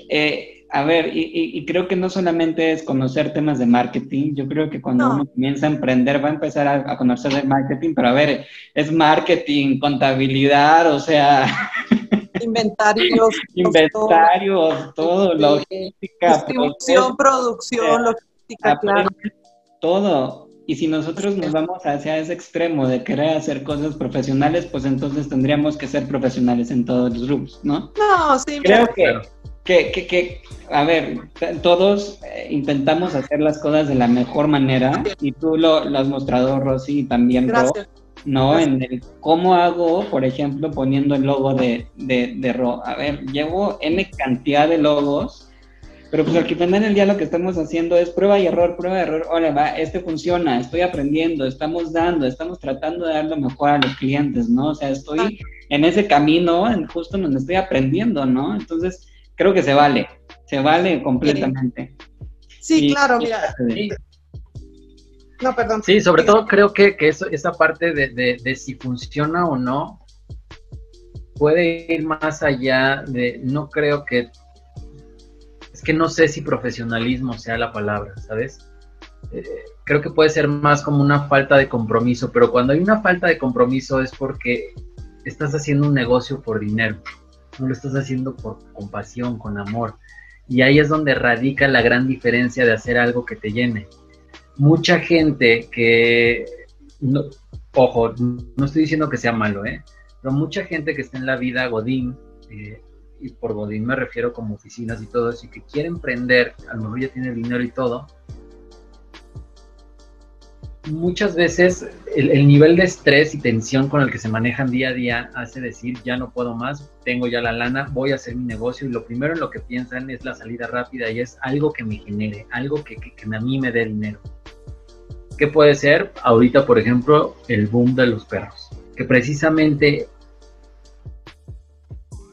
eh, a ver, y, y- y creo que no solamente es conocer temas de marketing, yo creo que cuando No. uno comienza a emprender va a empezar a, a conocer de marketing, pero a ver, es marketing, contabilidad, o sea, *laughs* Inventarios. inventarios, todo, este, logística, Distribución, producción, logística, proceso, claro. todo. Y si nosotros nos vamos hacia ese extremo de querer hacer cosas profesionales, pues entonces tendríamos que ser profesionales en todos los grupos, ¿no? No, sí, Creo mira, que. Que, que, que, a ver, todos eh, intentamos hacer las cosas de la mejor manera y tú lo, lo has mostrado, Rosy, y también Ro, gracias. ¿no? Gracias. En el cómo hago, por ejemplo, poniendo el logo de, de, de Ro. A ver, llevo N cantidad de logos, pero pues al final del día lo que estamos haciendo es prueba y error, prueba y error. Ahora va, este funciona, estoy aprendiendo, estamos dando, estamos tratando de dar lo mejor a los clientes, ¿no? O sea, estoy en ese camino, en justo donde estoy aprendiendo, ¿no? Entonces, creo que se vale, se vale completamente. Sí, Y- claro, mira. No, perdón. sí, sobre todo creo que, que eso, esa parte de, de- de si funciona o no puede ir más allá de, no creo que, es que no sé si profesionalismo sea la palabra, ¿sabes? Eh, creo que puede ser más como una falta de compromiso, pero cuando hay una falta de compromiso es porque estás haciendo un negocio por dinero, no lo estás haciendo por compasión, con amor. Y ahí es donde radica la gran diferencia de hacer algo que te llene. Mucha gente que, no- ojo, no estoy diciendo que sea malo, ¿eh? pero mucha gente que está en la vida Godín, eh, y por Godín me refiero como oficinas y todo eso, y que quiere emprender, a lo mejor ya tiene dinero y todo, muchas veces el, el nivel de estrés y tensión con el que se manejan día a día hace decir, ya no puedo más, tengo ya la lana, voy a hacer mi negocio y lo primero en lo que piensan es la salida rápida y es algo que me genere, algo que, que, que a mí me dé dinero. ¿Qué puede ser? Ahorita, por ejemplo, el boom de los perros, que precisamente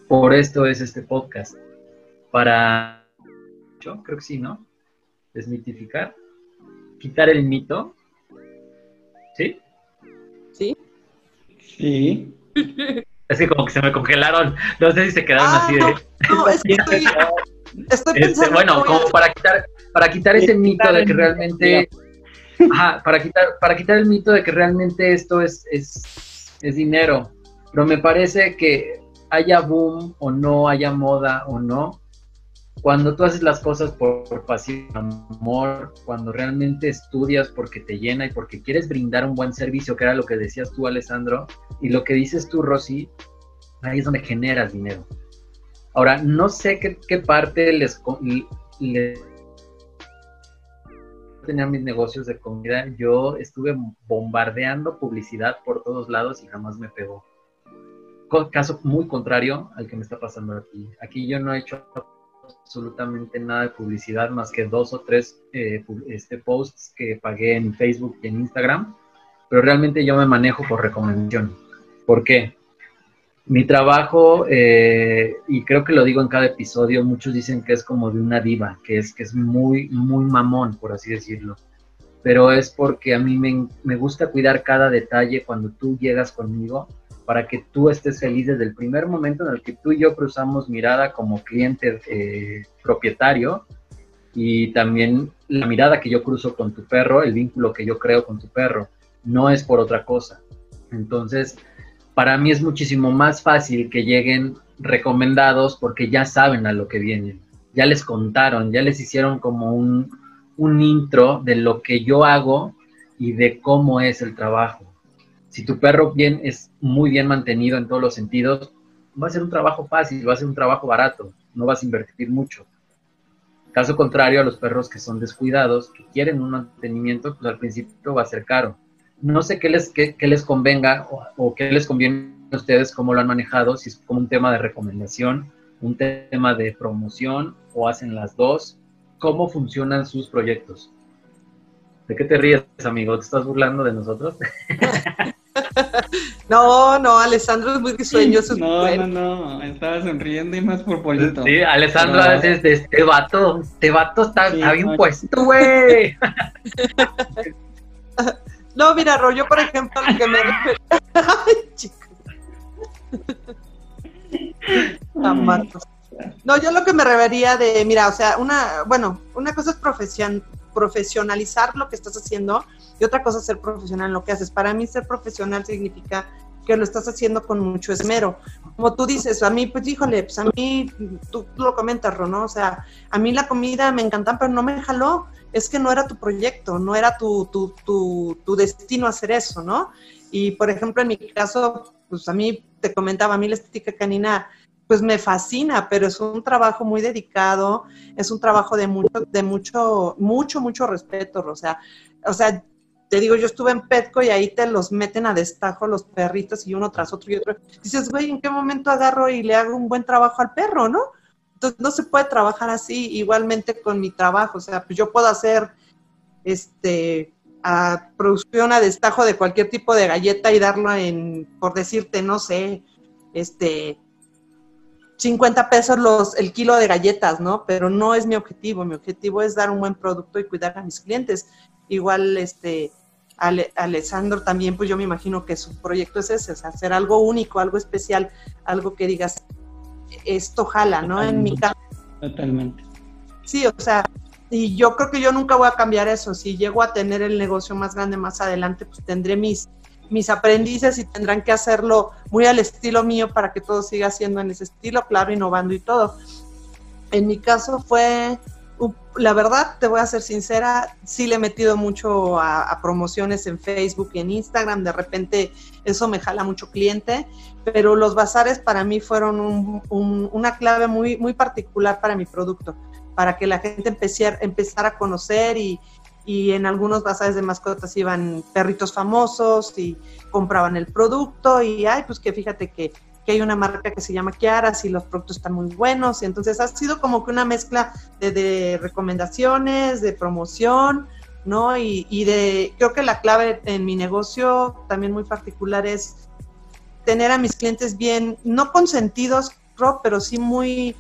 por esto es este podcast, para, yo creo que sí, ¿no? Desmitificar, quitar el mito ¿Sí? Sí. Sí. *laughs* Es que como que se me congelaron. No sé si se quedaron Ah, así de. No, *laughs* es que estoy, estoy Este, bueno, como para quitar, para quitar ese mito de que realmente. Ajá, para quitar, para quitar el mito de que realmente esto es, es, es dinero. Pero me parece que haya boom o no, haya moda o no, cuando tú haces las cosas por, por pasión, amor, cuando realmente estudias porque te llena y porque quieres brindar un buen servicio, que era lo que decías tú, Alessandro, y lo que dices tú, Rosy, ahí es donde generas dinero. Ahora, no sé qué, parte les, co- le- tenía mis negocios de comida, yo estuve bombardeando publicidad por todos lados y jamás me pegó. Caso muy contrario al que me está pasando aquí. Aquí yo no he hecho absolutamente nada de publicidad más que dos o tres eh, este, posts que pagué en Facebook y en Instagram, pero realmente yo me manejo por recomendación. ¿Por qué? Mi trabajo, eh, y creo que lo digo en cada episodio, muchos dicen que es como de una diva, que es, que es muy, muy mamón, por así decirlo. Pero es porque a mí me, me gusta cuidar cada detalle cuando tú llegas conmigo para que tú estés feliz desde el primer momento en el que tú y yo cruzamos mirada como cliente eh, propietario y también la mirada que yo cruzo con tu perro, el vínculo que yo creo con tu perro, no es por otra cosa. Entonces, para mí es muchísimo más fácil que lleguen recomendados porque ya saben a lo que vienen, ya les contaron, ya les hicieron como un, un intro de lo que yo hago y de cómo es el trabajo. Si tu perro bien es muy bien mantenido en todos los sentidos, va a ser un trabajo fácil, va a ser un trabajo barato, no vas a invertir mucho. Caso contrario a los perros que son descuidados, que quieren un mantenimiento, pues al principio va a ser caro. No sé qué les, qué, les convenga o, qué les conviene ustedes cómo lo han manejado, si es como un tema de recomendación, un tema de promoción o hacen las dos. ¿Cómo funcionan sus proyectos? ¿De qué te ríes, amigo? ¿Te estás burlando de nosotros? *laughs* No, no, Alessandro es muy risueño. no, no, no, estaba sonriendo y más por Polito. Sí, Alessandro a veces de este vato, este vato está, bien puesto, güey. *laughs* no, mira, rollo, por ejemplo, lo que me... *laughs* Ay, chicos. No, yo lo que me revería de, mira, o sea, una, bueno, una cosa es profesión, profesionalizar lo que estás haciendo y otra cosa es ser profesional en lo que haces. Para mí ser profesional significa que lo estás haciendo con mucho esmero. Como tú dices, a mí, pues híjole, pues a mí, tú, lo comentas, Ro, ¿no? O sea, a mí la comida me encanta, pero no me jaló. Es que no era tu proyecto, no era tu, tu, tu, tu destino hacer eso, ¿no? Y por ejemplo, en mi caso, pues a mí te comentaba, a mí la estética canina pues me fascina, pero es un trabajo muy dedicado, es un trabajo de mucho, de mucho, mucho, mucho respeto, o sea, o sea, te digo, yo estuve en Petco y ahí te los meten a destajo los perritos y uno tras otro y otro. Dices, güey, ¿en qué momento agarro y le hago un buen trabajo al perro, no? Entonces no se puede trabajar así, igualmente con mi trabajo, o sea, pues yo puedo hacer, este, a producción a destajo de cualquier tipo de galleta y darlo en, por decirte, no sé, este, 50 pesos los, el kilo de galletas, ¿no? Pero no es mi objetivo, mi objetivo es dar un buen producto y cuidar a mis clientes. Igual, este, Alessandro también, pues yo me imagino que su proyecto es ese, o hacer algo único, algo especial, algo que digas, esto jala, ¿no? En mi caso. Totalmente. Sí, o sea, y yo creo que yo nunca voy a cambiar eso. Si llego a tener el negocio más grande más adelante, pues tendré mis, mis aprendices y tendrán que hacerlo muy al estilo mío para que todo siga siendo en ese estilo, claro, innovando y todo. En mi caso fue, la verdad, te voy a ser sincera, sí le he metido mucho a, promociones en Facebook y en Instagram, de repente eso me jala mucho cliente, pero los bazares para mí fueron una clave muy, muy particular para mi producto, para que la gente empezara, empezara a conocer y, y en algunos bazares de mascotas iban perritos famosos y compraban el producto y ay, pues que fíjate que, hay una marca que se llama Kiara y los productos están muy buenos y entonces ha sido como que una mezcla de, recomendaciones, de promoción, ¿no? Y, y, de, creo que la clave en mi negocio también muy particular es tener a mis clientes bien, no consentidos, pero sí muy,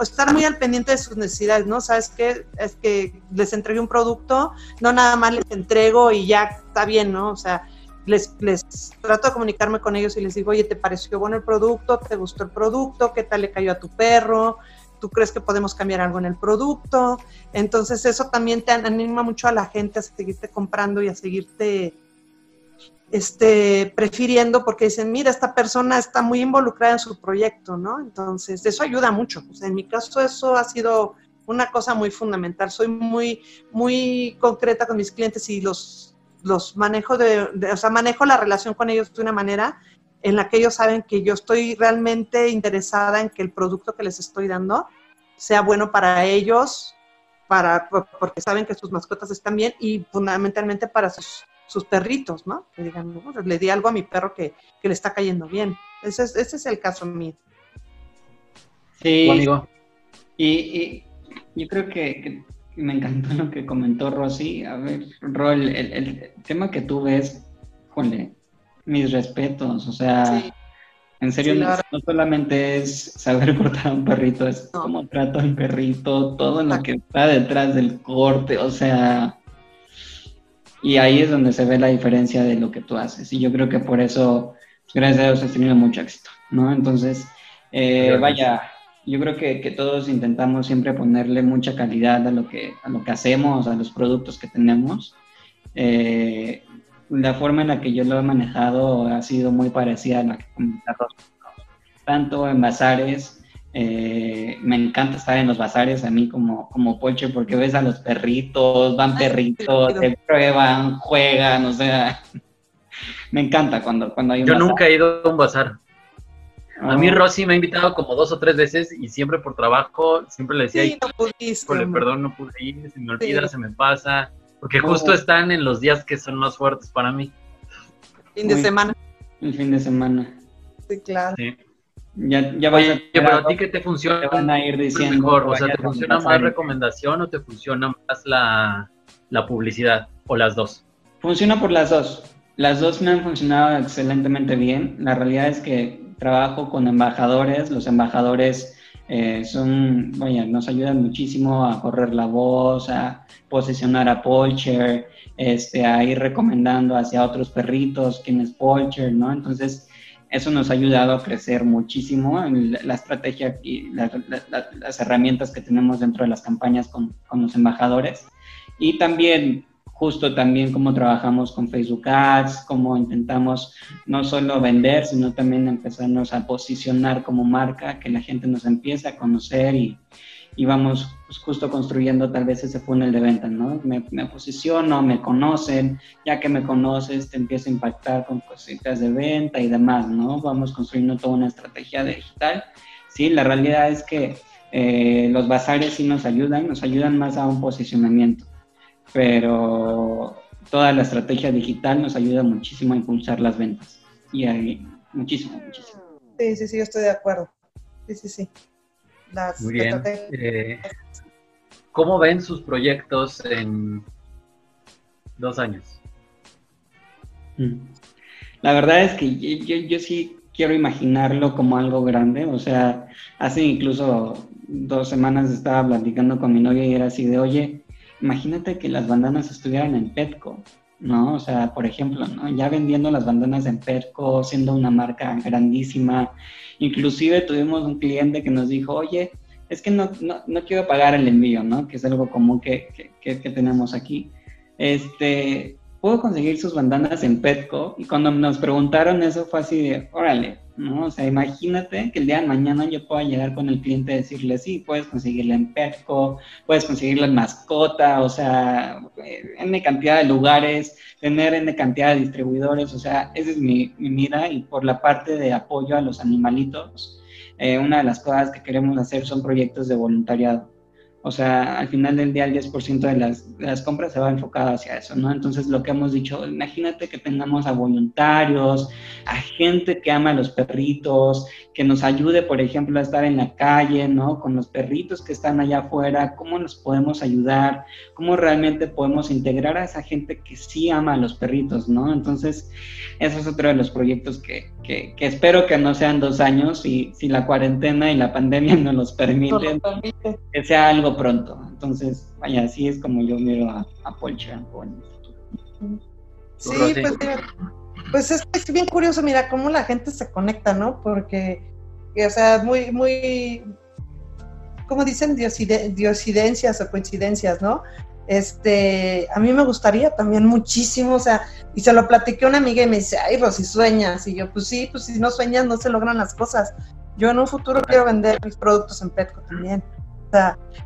estar muy al pendiente de sus necesidades, ¿no? ¿Sabes qué? Es que les entregué un producto, no nada más les entrego y ya está bien, ¿no? O sea, les, les trato de comunicarme con ellos y les digo, oye, ¿te pareció bueno el producto? ¿Te gustó el producto? ¿Qué tal le cayó a tu perro? ¿Tú crees que podemos cambiar algo en el producto? Entonces eso también te anima mucho a la gente a seguirte comprando y a seguirte este, prefiriendo porque dicen, mira, esta persona está muy involucrada en su proyecto, ¿no? Entonces, eso ayuda mucho. en mi caso, eso ha sido una cosa muy fundamental. Soy muy, muy concreta con mis clientes y los, los manejo de, o sea, manejo la relación con ellos de una manera en la que ellos saben que yo estoy realmente interesada en que el producto que les estoy dando sea bueno para ellos, para, porque saben que sus mascotas están bien y fundamentalmente para sus sus perritos, ¿no? Que digan, le di algo a mi perro que, le está cayendo bien. Ese es, ese es el caso mío. Sí. amigo. Y, yo creo que, me encantó lo que comentó Rosy. A ver, Rol, el, tema que tú ves, jole, mis respetos, o sea, en serio, no, solamente es saber cortar a un perrito, es cómo trato al perrito, todo lo que está detrás del corte, o sea, y ahí es donde se ve la diferencia de lo que tú haces. Y yo creo que por eso, gracias a Dios, has tenido mucho éxito, ¿no? Entonces, eh, vaya, yo creo que, que, todos intentamos siempre ponerle mucha calidad a lo que, a lo que hacemos, a los productos que tenemos. Eh, la forma en la que yo lo he manejado ha sido muy parecida a la que comentaron tanto en bazares eh, me encanta estar en los bazares a mí como, como poche porque ves a los perritos, van perritos, se prueban, juegan, o sea, *laughs* me encanta cuando, cuando hay un Yo nunca he ido a un bazar. A mí Rosy me ha invitado como dos o tres veces y siempre por trabajo, siempre le decía, sí, no pudiste, perdón, no pude ir, se me olvida, se me pasa, porque justo están en los días que son más fuertes para mí. Fin de semana. El fin de semana. Sí, claro. Sí. Ya, ya vas Oye, a pero a ti qué te funciona te van a ir diciendo. mejor, o sea, ¿te funciona más recomendación o te funciona más la, la publicidad o las dos? Funciona por las dos. Las dos me han funcionado excelentemente bien. La realidad es que trabajo con embajadores. Los embajadores eh, son, vaya, nos ayudan muchísimo a correr la voz, a posicionar a Polcher, este, a ir recomendando hacia otros perritos quién es Polcher, ¿no? Entonces, eso nos ha ayudado a crecer muchísimo en la estrategia y la, la, las herramientas que tenemos dentro de las campañas con, con los embajadores. Y también justo también cómo trabajamos con Facebook Ads, cómo intentamos no solo vender, sino también empezarnos a posicionar como marca, que la gente nos empiece a conocer y, y vamos pues, justo construyendo tal vez ese funnel de venta, ¿no? Me, posiciono, me conocen, ya que me conoces te empiezo a impactar con cositas de venta y demás, ¿no? Vamos construyendo toda una estrategia digital. Sí, la realidad es que eh, los bazares sí nos ayudan, nos ayudan más a un posicionamiento pero toda la estrategia digital nos ayuda muchísimo a impulsar las ventas. Y hay muchísimo, muchísimo. Sí, sí, sí, yo estoy de acuerdo. Sí, sí, sí. Las Muy bien. Eh, ¿Cómo ven sus proyectos en dos años? Mm. La verdad es que yo, yo, yo sí quiero imaginarlo como algo grande. O sea, hace incluso dos semanas estaba platicando con mi novia y era así de, oye, imagínate que las bandanas estuvieran en Petco, ¿no? O sea, por ejemplo, ¿no? Ya vendiendo las bandanas en Petco, siendo una marca grandísima. Inclusive tuvimos un cliente que nos dijo, oye, es que no, no, no quiero pagar el envío, ¿no? Que es algo común que, que, que, tenemos aquí. Este, ¿puedo conseguir sus bandanas en Petco? Y cuando nos preguntaron eso fue así de, órale, ¿no? O sea, imagínate que el día de mañana yo pueda llegar con el cliente y decirle, sí, puedes conseguirla en Petco, puedes conseguirla en mascota, o sea, en cantidad de lugares, tener en cantidad de distribuidores, o sea, esa es mi, mi mira y por la parte de apoyo a los animalitos, eh, una de las cosas que queremos hacer son proyectos de voluntariado. O sea, al final del día el 10% de las, de las, compras se va enfocado hacia eso, ¿no? Entonces lo que hemos dicho, imagínate que tengamos a voluntarios, a gente que ama a los perritos, que nos ayude, por ejemplo, a estar en la calle, ¿no? Con los perritos que están allá afuera, cómo nos podemos ayudar, cómo realmente podemos integrar a esa gente que sí ama a los perritos, ¿no? Entonces, eso es otro de los proyectos que, que, que espero que no sean dos años y si la cuarentena y la pandemia nos los permiten, no permite. que sea algo pronto. Entonces, vaya, así es como yo miro a, a Polcha Sí, pues, pues es, es, bien curioso, mira, cómo la gente se conecta, ¿no? Porque, o sea, muy, muy, como dicen, diosidencias o coincidencias, ¿no? Este, a mí me gustaría también muchísimo, o sea, y se lo platiqué a una amiga y me dice, ay, Rosy, sueñas. Y yo, pues sí, pues si no sueñas no se logran las cosas. Yo en un futuro quiero vender mis productos en Petco también.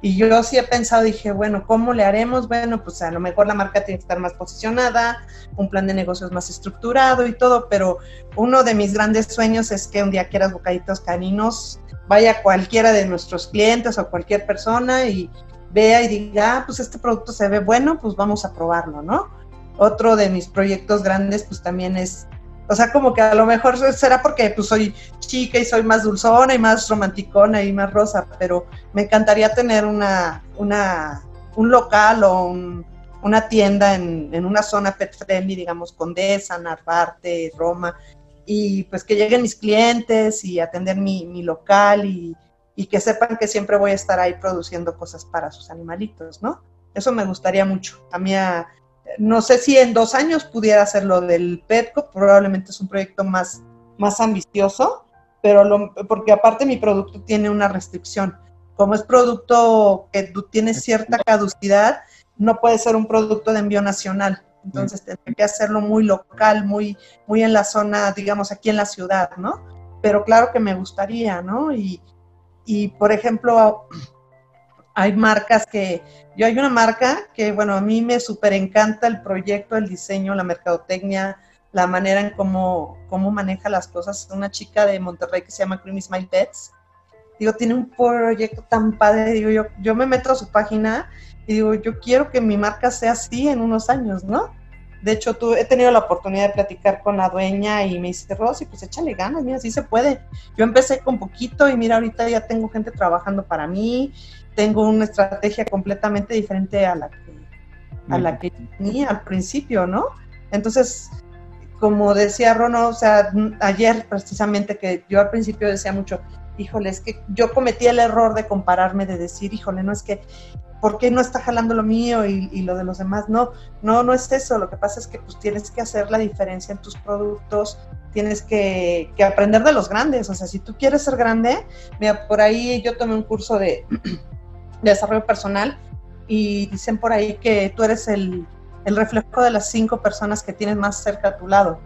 Y yo sí he pensado, dije, bueno, ¿cómo le haremos? Bueno, pues a lo mejor la marca tiene que estar más posicionada, un plan de negocios más estructurado y todo, pero uno de mis grandes sueños es que un día quieras bocaditos caninos, vaya cualquiera de nuestros clientes o cualquier persona y vea y diga, ah, pues este producto se ve bueno, pues vamos a probarlo, ¿no? Otro de mis proyectos grandes, pues también es, o sea, como que a lo mejor será porque pues soy chica y soy más dulzona y más romanticona y más rosa, pero me encantaría tener una, una un local o un, una tienda en, una zona pet friendly, digamos, Condesa, Narvarte, Roma, y pues que lleguen mis clientes y atender mi, mi local y, y que sepan que siempre voy a estar ahí produciendo cosas para sus animalitos, ¿no? Eso me gustaría mucho. A mí, a, no sé si en dos años pudiera hacer lo del Petco, probablemente es un proyecto más, más ambicioso, pero lo, porque aparte mi producto tiene una restricción. Como es producto que tiene cierta caducidad, no puede ser un producto de envío nacional. Entonces mm. tendría que hacerlo muy local, muy, muy en la zona, digamos, aquí en la ciudad, ¿no? Pero claro que me gustaría, ¿no? Y, y por ejemplo, hay marcas que, yo hay una marca que, bueno, a mí me súper encanta el proyecto, el diseño, la mercadotecnia, la manera en cómo, cómo maneja las cosas. Una chica de Monterrey que se llama Creamy Smile Pets. Digo, tiene un proyecto tan padre. Digo, yo, yo me meto a su página y digo, yo quiero que mi marca sea así en unos años, ¿no? De hecho, tú, he tenido la oportunidad de platicar con la dueña y me dice, Rosy, pues échale ganas, mira, sí se puede. Yo empecé con poquito y mira, ahorita ya tengo gente trabajando para mí, tengo una estrategia completamente diferente a la que, a la que tenía al principio, ¿no? Entonces, como decía Rono, o sea, ayer precisamente que yo al principio decía mucho, híjole, es que yo cometí el error de compararme, de decir, híjole, no es que ¿por qué no está jalando lo mío y, lo de los demás? No, no, no es eso. Lo que pasa es que pues tienes que hacer la diferencia en tus productos, tienes que, aprender de los grandes. O sea, si tú quieres ser grande, mira, por ahí yo tomé un curso *clears throat* de, desarrollo personal y dicen por ahí que tú eres el, el reflejo de las cinco personas que tienes más cerca a tu lado.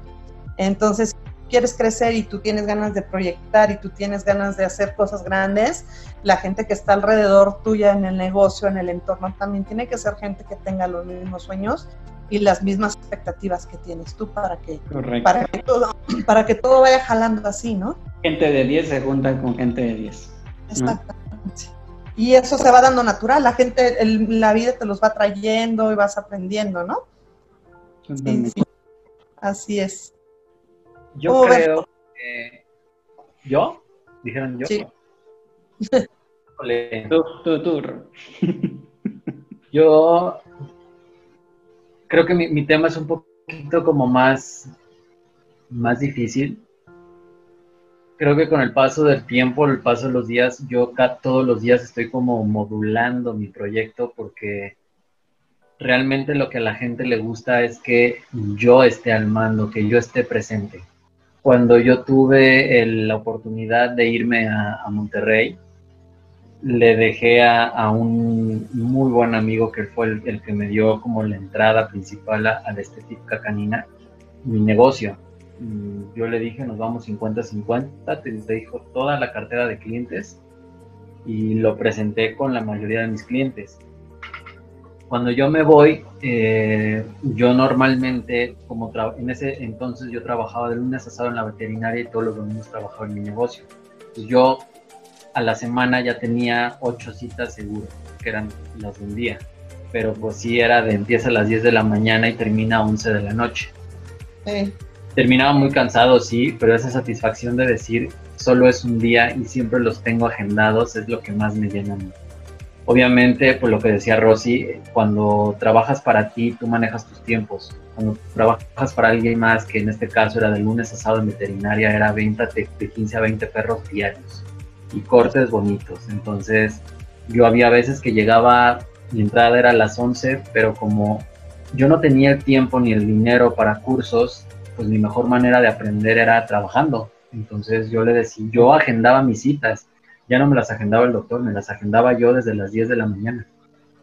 Entonces, quieres crecer y tú tienes ganas de proyectar y tú tienes ganas de hacer cosas grandes, la gente que está alrededor tuya en el negocio, en el entorno, también tiene que ser gente que tenga los mismos sueños y las mismas expectativas que tienes tú para que, para que, todo, para que todo vaya jalando así, ¿no? Gente de 10 se junta con gente de 10. Exactamente. Y eso se va dando natural, la gente, la vida te los va trayendo y vas aprendiendo, ¿no? Sí, sí. Así es. Yo creo que... ¿Yo? ¿Dijeron yo? Sí. *laughs* yo creo que mi, tema es un poquito como más, más difícil. Creo que con el paso del tiempo, el paso de los días, yo todos los días estoy como modulando mi proyecto porque realmente lo que a la gente le gusta es que yo esté al mando, que yo esté presente. Cuando yo tuve la oportunidad de irme a, Monterrey, le dejé a, un muy buen amigo que fue el, que me dio como la entrada principal a, la estética canina, mi negocio. Mm, yo le dije, nos vamos 50-50, te dijo toda la cartera de clientes y lo presenté con la mayoría de mis clientes. Cuando yo me voy, eh, yo normalmente, como en ese entonces yo trabajaba de lunes a sábado en la veterinaria y todos los domingos trabajaba en mi negocio. Pues yo a la semana ya tenía ocho citas seguro, que eran las de un día. Pero pues sí era de empieza a las 10 de la mañana y termina a 11 de la noche. Terminaba muy cansado, sí, pero esa satisfacción de decir solo es un día y siempre los tengo agendados es lo que más me llena a mí. Obviamente, pues lo que decía Rosy, cuando trabajas para ti, tú manejas tus tiempos. Cuando trabajas para alguien más, que en este caso era de lunes a sábado en veterinaria, era venta de, 15 a 20 perros diarios y cortes bonitos. Entonces, yo había veces que llegaba, mi entrada era a las 11, pero como yo no tenía el tiempo ni el dinero para cursos, pues mi mejor manera de aprender era trabajando. Entonces yo le decía, yo agendaba mis citas ya no me las agendaba el doctor, me las agendaba yo desde las 10 de la mañana.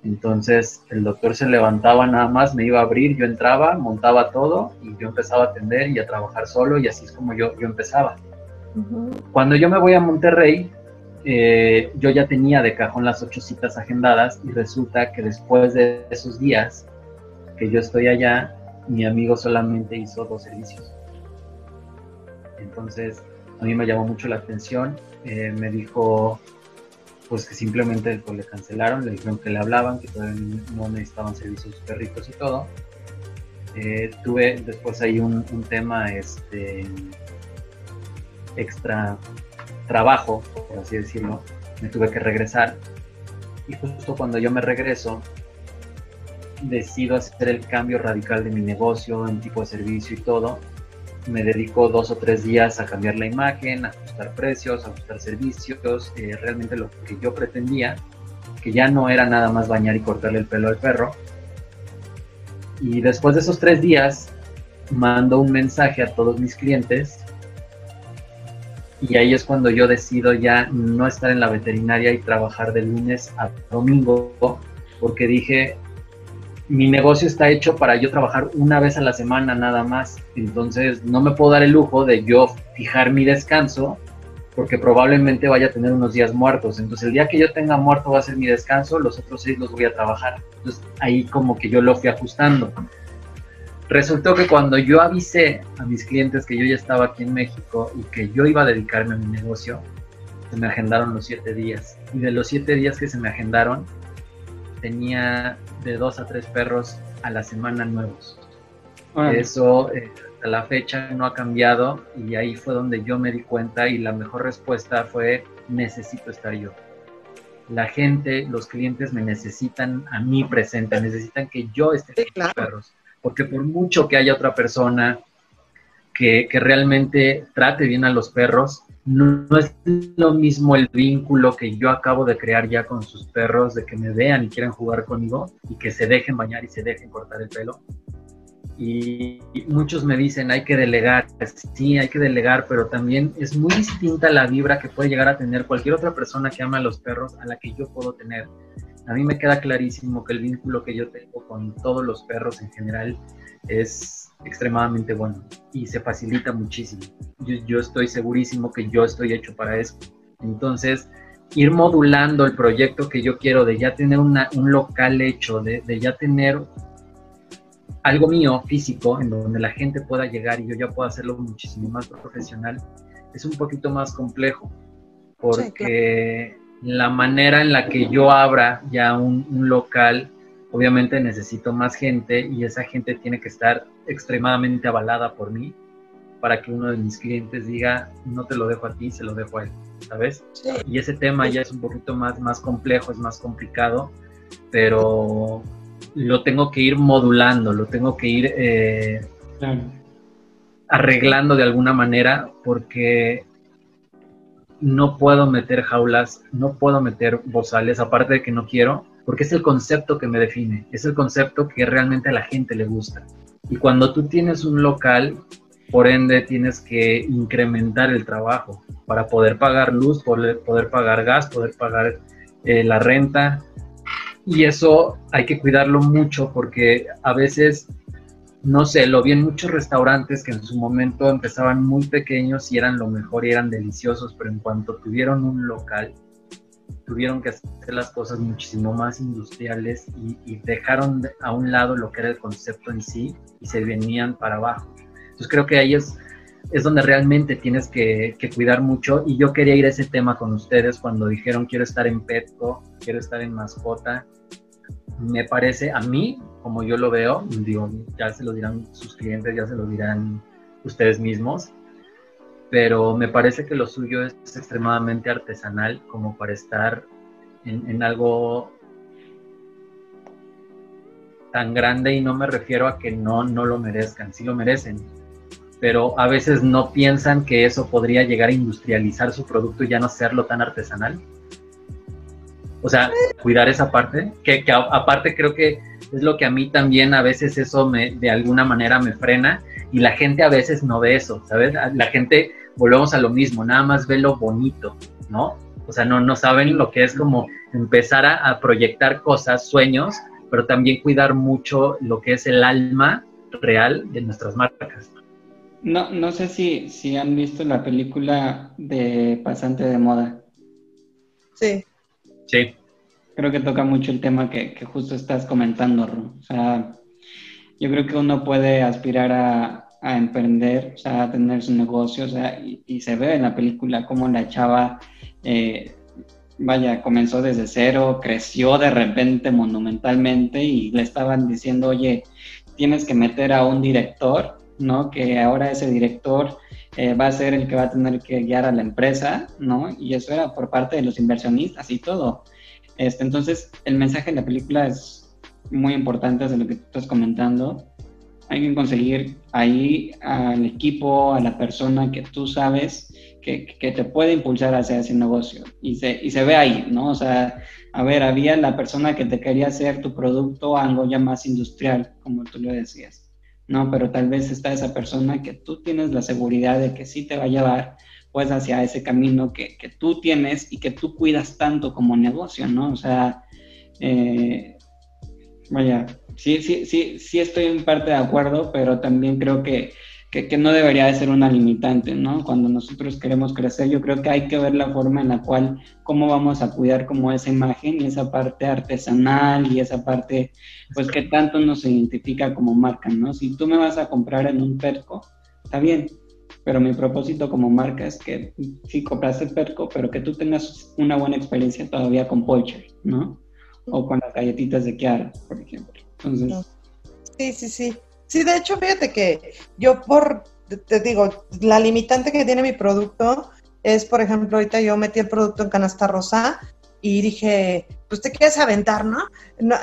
Entonces el doctor se levantaba nada más, me iba a abrir, yo entraba, montaba todo y yo empezaba a atender y a trabajar solo y así es como yo, yo empezaba. Cuando yo me voy a Monterrey, eh, yo ya tenía de cajón las ocho citas agendadas y resulta que después de esos días que yo estoy allá, mi amigo solamente hizo dos servicios. Entonces, a mí me llamó mucho la atención eh, me dijo pues que simplemente pues, le cancelaron, le dijeron que le hablaban, que todavía no necesitaban servicios perritos y todo. Eh, tuve después ahí un, tema este, extra trabajo, por así decirlo, me tuve que regresar. Y justo cuando yo me regreso, decido hacer el cambio radical de mi negocio en tipo de servicio y todo, me dedico dos o tres días a cambiar la imagen, a ajustar precios, a ajustar servicios, eh, realmente lo que yo pretendía, que ya no era nada más bañar y cortarle el pelo al perro. Y después de esos tres días, mando un mensaje a todos mis clientes y ahí es cuando yo decido ya no estar en la veterinaria y trabajar de lunes a domingo, porque dije, mi negocio está hecho para yo trabajar una vez a la semana nada más. Entonces no me puedo dar el lujo de yo fijar mi descanso porque probablemente vaya a tener unos días muertos. Entonces el día que yo tenga muerto va a ser mi descanso, los otros seis los voy a trabajar. Entonces ahí como que yo lo fui ajustando. Resultó que cuando yo avisé a mis clientes que yo ya estaba aquí en México y que yo iba a dedicarme a mi negocio, se me agendaron los siete días. Y de los siete días que se me agendaron, tenía de dos a tres perros a la semana nuevos. Eso eh, hasta la fecha no ha cambiado y ahí fue donde yo me di cuenta y la mejor respuesta fue necesito estar yo. La gente, los clientes me necesitan a mí presente, necesitan que yo esté con los perros. Porque por mucho que haya otra persona que, realmente trate bien a los perros, no, no, es lo mismo el vínculo que yo acabo de crear ya con sus perros, de que me vean y quieran jugar conmigo y que se dejen bañar y se dejen cortar el pelo, y muchos me dicen hay que delegar, sí, hay que delegar, pero también es muy distinta la vibra que puede llegar a tener cualquier otra persona que ama a los perros a la que yo puedo tener. A mí me queda clarísimo que el vínculo que yo tengo con todos los perros en general es extremadamente bueno y se facilita muchísimo. Yo, estoy segurísimo que yo estoy hecho para eso. Entonces, ir modulando el proyecto que yo quiero de ya tener un local hecho, de, de ya tener algo mío físico en donde la gente pueda llegar y yo ya pueda hacerlo muchísimo más profesional, es un poquito más complejo, porque la manera en la que yo abra ya un, local, obviamente necesito más gente y esa gente tiene que estar extremadamente avalada por mí para que uno de mis clientes diga, no te lo dejo a ti, se lo dejo a él, ¿sabes? Y ese tema ya es un poquito más, más complejo, es más complicado, pero lo tengo que ir modulando, lo tengo que ir eh, arreglando de alguna manera porque no puedo meter jaulas, no puedo meter bozales, aparte de que no quiero, porque es el concepto que me define, es el concepto que realmente a la gente le gusta. Y cuando tú tienes un local, por ende tienes que incrementar el trabajo para poder pagar luz, poder, poder pagar gas, poder pagar eh, la renta, y eso hay que cuidarlo mucho porque a veces, no sé, lo vi en muchos restaurantes que en su momento empezaban muy pequeños y eran lo mejor y eran deliciosos, pero en cuanto tuvieron un local, tuvieron que hacer las cosas muchísimo más industriales y, dejaron a un lado lo que era el concepto en sí y se venían para abajo. Entonces creo que ahí es, es donde realmente tienes que, cuidar mucho y yo quería ir a ese tema con ustedes cuando dijeron quiero estar en Petco, quiero estar en mascota me parece a mí, como yo lo veo, digo, ya se lo dirán sus clientes, ya se lo dirán ustedes mismos, pero me parece que lo suyo es extremadamente artesanal como para estar en, algo tan grande y no me refiero a que no, no lo merezcan, sí lo merecen, pero a veces no piensan que eso podría llegar a industrializar su producto y ya no serlo tan artesanal. O sea, cuidar esa parte, que, aparte creo que es lo que a mí también a veces eso me, de alguna manera me frena y la gente a veces no ve eso, ¿sabes? La gente, volvemos a lo mismo, nada más ve lo bonito, ¿no? O sea, no, no saben lo que es como empezar a, proyectar cosas, sueños, pero también cuidar mucho lo que es el alma real de nuestras marcas. No, no sé si, si han visto la película de Pasante de Moda. Sí. Sí. Creo que toca mucho el tema que, justo estás comentando, Ru. O sea, yo creo que uno puede aspirar a, emprender, o sea, a tener su negocio, o sea, y, se ve en la película cómo la chava, eh, vaya, comenzó desde cero, creció de repente monumentalmente y le estaban diciendo, oye, tienes que meter a un director, ¿no? Que ahora ese director eh, va a ser el que va a tener que guiar a la empresa, ¿no? Y eso era por parte de los inversionistas y todo. Este, entonces, el mensaje de la película es muy importante de lo que tú estás comentando. Hay que conseguir ahí al equipo, a la persona que tú sabes que, que te puede impulsar hacia ese negocio. Y se, y se ve ahí, ¿no? O sea, a ver, había la persona que te quería hacer tu producto algo ya más industrial, como tú lo decías ¿no? Pero tal vez está esa persona que tú tienes la seguridad de que sí te va a llevar pues hacia ese camino que, que tú tienes y que tú cuidas tanto como negocio, ¿no? O sea, eh, vaya, sí, sí, sí, sí estoy en parte de acuerdo, pero también creo que que, no debería de ser una limitante, ¿no? Cuando nosotros queremos crecer, yo creo que hay que ver la forma en la cual, cómo vamos a cuidar como esa imagen y esa parte artesanal y esa parte, pues que tanto nos identifica como marca, ¿no? Si tú me vas a comprar en un perco, está bien, pero mi propósito como marca es que sí compraste perco, pero que tú tengas una buena experiencia todavía con Polcher, ¿no? O con las galletitas de Kiara, por ejemplo. Entonces... Sí, sí, sí. Sí, de hecho, fíjate que yo por, te digo, la limitante que tiene mi producto es, por ejemplo, ahorita yo metí el producto en canasta rosa y dije, pues te quieres aventar, ¿no?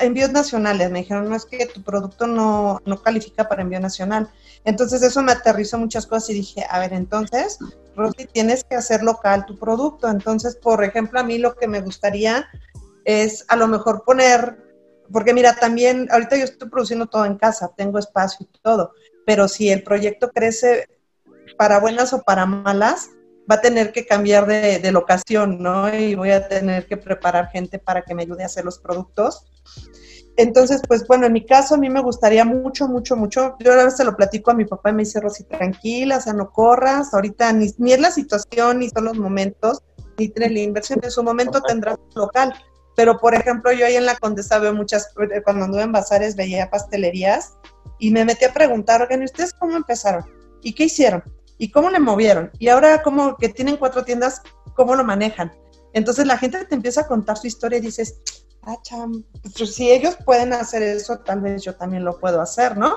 Envíos nacionales, me dijeron, no es que tu producto no, no califica para envío nacional. Entonces eso me aterrizó muchas cosas y dije, a ver, entonces, Rosy, tienes que hacer local tu producto. Entonces, por ejemplo, a mí lo que me gustaría es a lo mejor poner, porque mira, también ahorita yo estoy produciendo todo en casa, tengo espacio y todo, pero si el proyecto crece para buenas o para malas, va a tener que cambiar de, locación, ¿no? Y voy a tener que preparar gente para que me ayude a hacer los productos. Entonces, pues bueno, en mi caso a mí me gustaría mucho, mucho, mucho. Yo a veces se lo platico a mi papá y me dice, Rosy, tranquila, o sea, no corras, ahorita ni, ni es la situación, ni son los momentos, ni tiene la inversión, en su momento tendrás local. Pero, por ejemplo, yo ahí en la Condesa veo muchas, cuando anduve en bazares veía pastelerías y me metí a preguntar, oigan, ¿ustedes cómo empezaron? ¿Y qué hicieron? ¿Y cómo le movieron? Y ahora como que tienen cuatro tiendas, ¿cómo lo manejan? Entonces la gente te empieza a contar su historia y dices, ah, cham, pues si ellos pueden hacer eso, tal vez yo también lo puedo hacer, ¿no?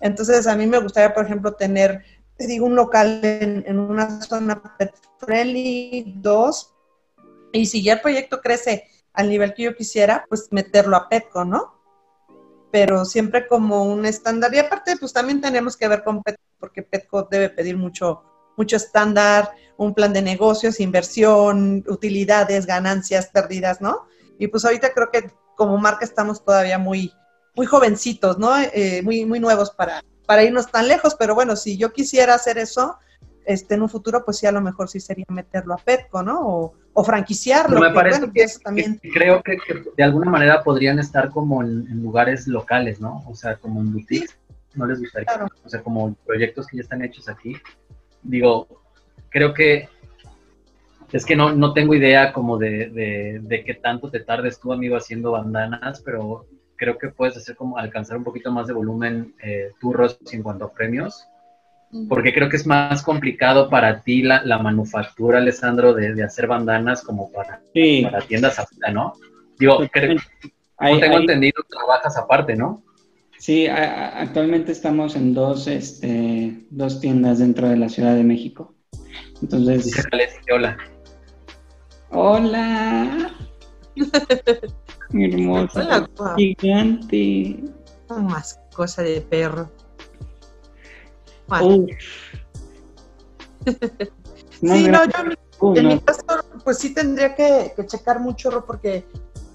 Entonces a mí me gustaría, por ejemplo, tener, te digo, un local en, una zona friendly, dos, y si ya el proyecto crece al nivel que yo quisiera, pues meterlo a Petco, ¿no? Pero siempre como un estándar. Y aparte, pues también tenemos que ver con Petco porque Petco debe pedir mucho, mucho estándar, un plan de negocios, inversión, utilidades, ganancias, pérdidas, ¿no? Y pues ahorita creo que como marca estamos todavía muy, muy jovencitos, ¿no? Eh, muy, muy nuevos para, para irnos tan lejos, pero bueno, si yo quisiera hacer eso, este, en un futuro, pues sí, a lo mejor sí sería meterlo a Petco, ¿no? O, o franquiciarlo. me parece que, también... creo que, de alguna manera podrían estar como en, lugares locales, ¿no? O sea, como en boutiques no les gustaría. O sea, como proyectos que ya están hechos aquí. Digo, creo que es que no, no tengo idea como de, de, qué tanto te tardes tú, amigo, haciendo bandanas, pero creo que puedes hacer como alcanzar un poquito más de volumen eh, turros en cuanto a premios. Porque creo que es más complicado para ti la, la manufactura, Alessandro, de, de, hacer bandanas como para, para tiendas afuera, ¿no? Digo, creo, no tengo entendido, trabajas aparte, ¿no? Sí, actualmente estamos en dos, este, dos tiendas dentro de la Ciudad de México. Entonces. hola. Hola. Mi *laughs* hermosa. Gigante. Más cosa de perro. *laughs* sí, no, yo en mi caso, pues sí tendría que, que checar mucho, porque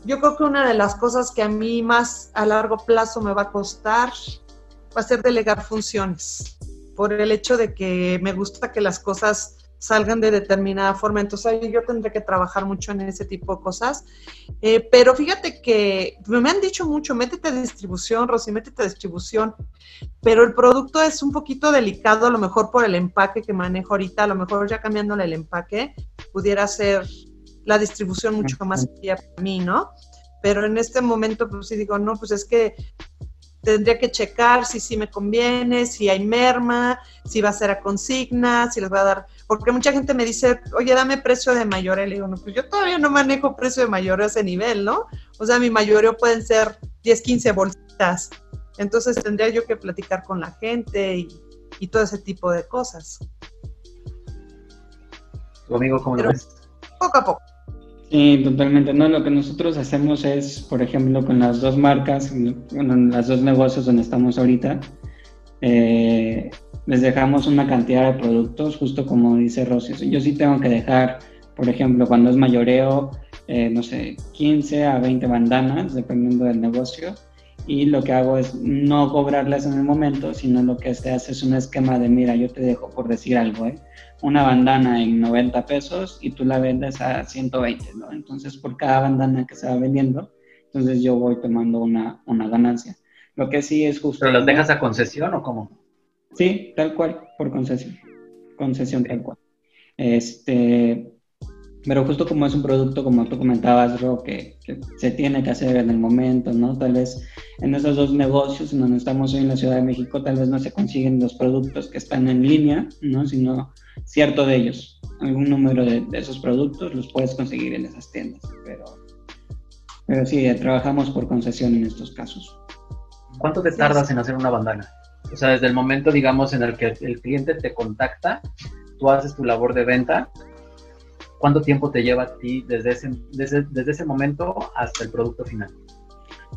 yo creo que una de las cosas que a mí más a largo plazo me va a costar va a ser delegar funciones, por el hecho de que me gusta que las cosas salgan de determinada forma. Entonces yo tendré que trabajar mucho en ese tipo de cosas. Eh, pero fíjate que me han dicho mucho, métete a distribución, Rosy, métete a distribución. Pero el producto es un poquito delicado, a lo mejor por el empaque que manejo ahorita, a lo mejor ya cambiándole el empaque, pudiera ser la distribución mucho más sencilla para mí, ¿no? Pero en este momento, pues sí digo, no, pues es que tendría que checar si sí me conviene, si hay merma, si va a ser a consigna, si les va a dar, porque mucha gente me dice, oye, dame precio de mayoreo. Le digo, no, pues yo todavía no manejo precio de mayoreo a ese nivel, ¿no? O sea, mi mayoreo pueden ser 10, 15 bolsitas. Entonces tendría yo que platicar con la gente y, y todo ese tipo de cosas. ¿Tu amigo cómo lo ves? Poco a poco. Sí, totalmente. No, lo que nosotros hacemos es, por ejemplo, con las dos marcas, con las dos negocios donde estamos ahorita, eh, les dejamos una cantidad de productos, justo como dice Rosy. Yo sí tengo que dejar, por ejemplo, cuando es mayoreo, eh, no sé, 15 a 20 bandanas, dependiendo del negocio. Y lo que hago es no cobrarlas en el momento, sino lo que se hace es un esquema de, mira, yo te dejo por decir algo, ¿eh? Una bandana en 90 pesos y tú la vendes a 120, ¿no? Entonces, por cada bandana que se va vendiendo, entonces yo voy tomando una, una ganancia. Lo que sí es justo... ¿Pero las dejas a concesión o cómo? Sí, tal cual, por concesión. Concesión tal cual. Este, pero justo como es un producto, como tú comentabas, Ro, que, que, se tiene que hacer en el momento, ¿no? Tal vez en esos dos negocios en donde estamos hoy en la Ciudad de México, tal vez no se consiguen los productos que están en línea, ¿no? Sino cierto de ellos. Algún número de, esos productos los puedes conseguir en esas tiendas, pero, pero sí, trabajamos por concesión en estos casos. ¿Cuánto te tardas en hacer una bandana? O sea, desde el momento, digamos, en el que el cliente te contacta, tú haces tu labor de venta, ¿cuánto tiempo te lleva a ti desde ese, desde, desde ese momento hasta el producto final?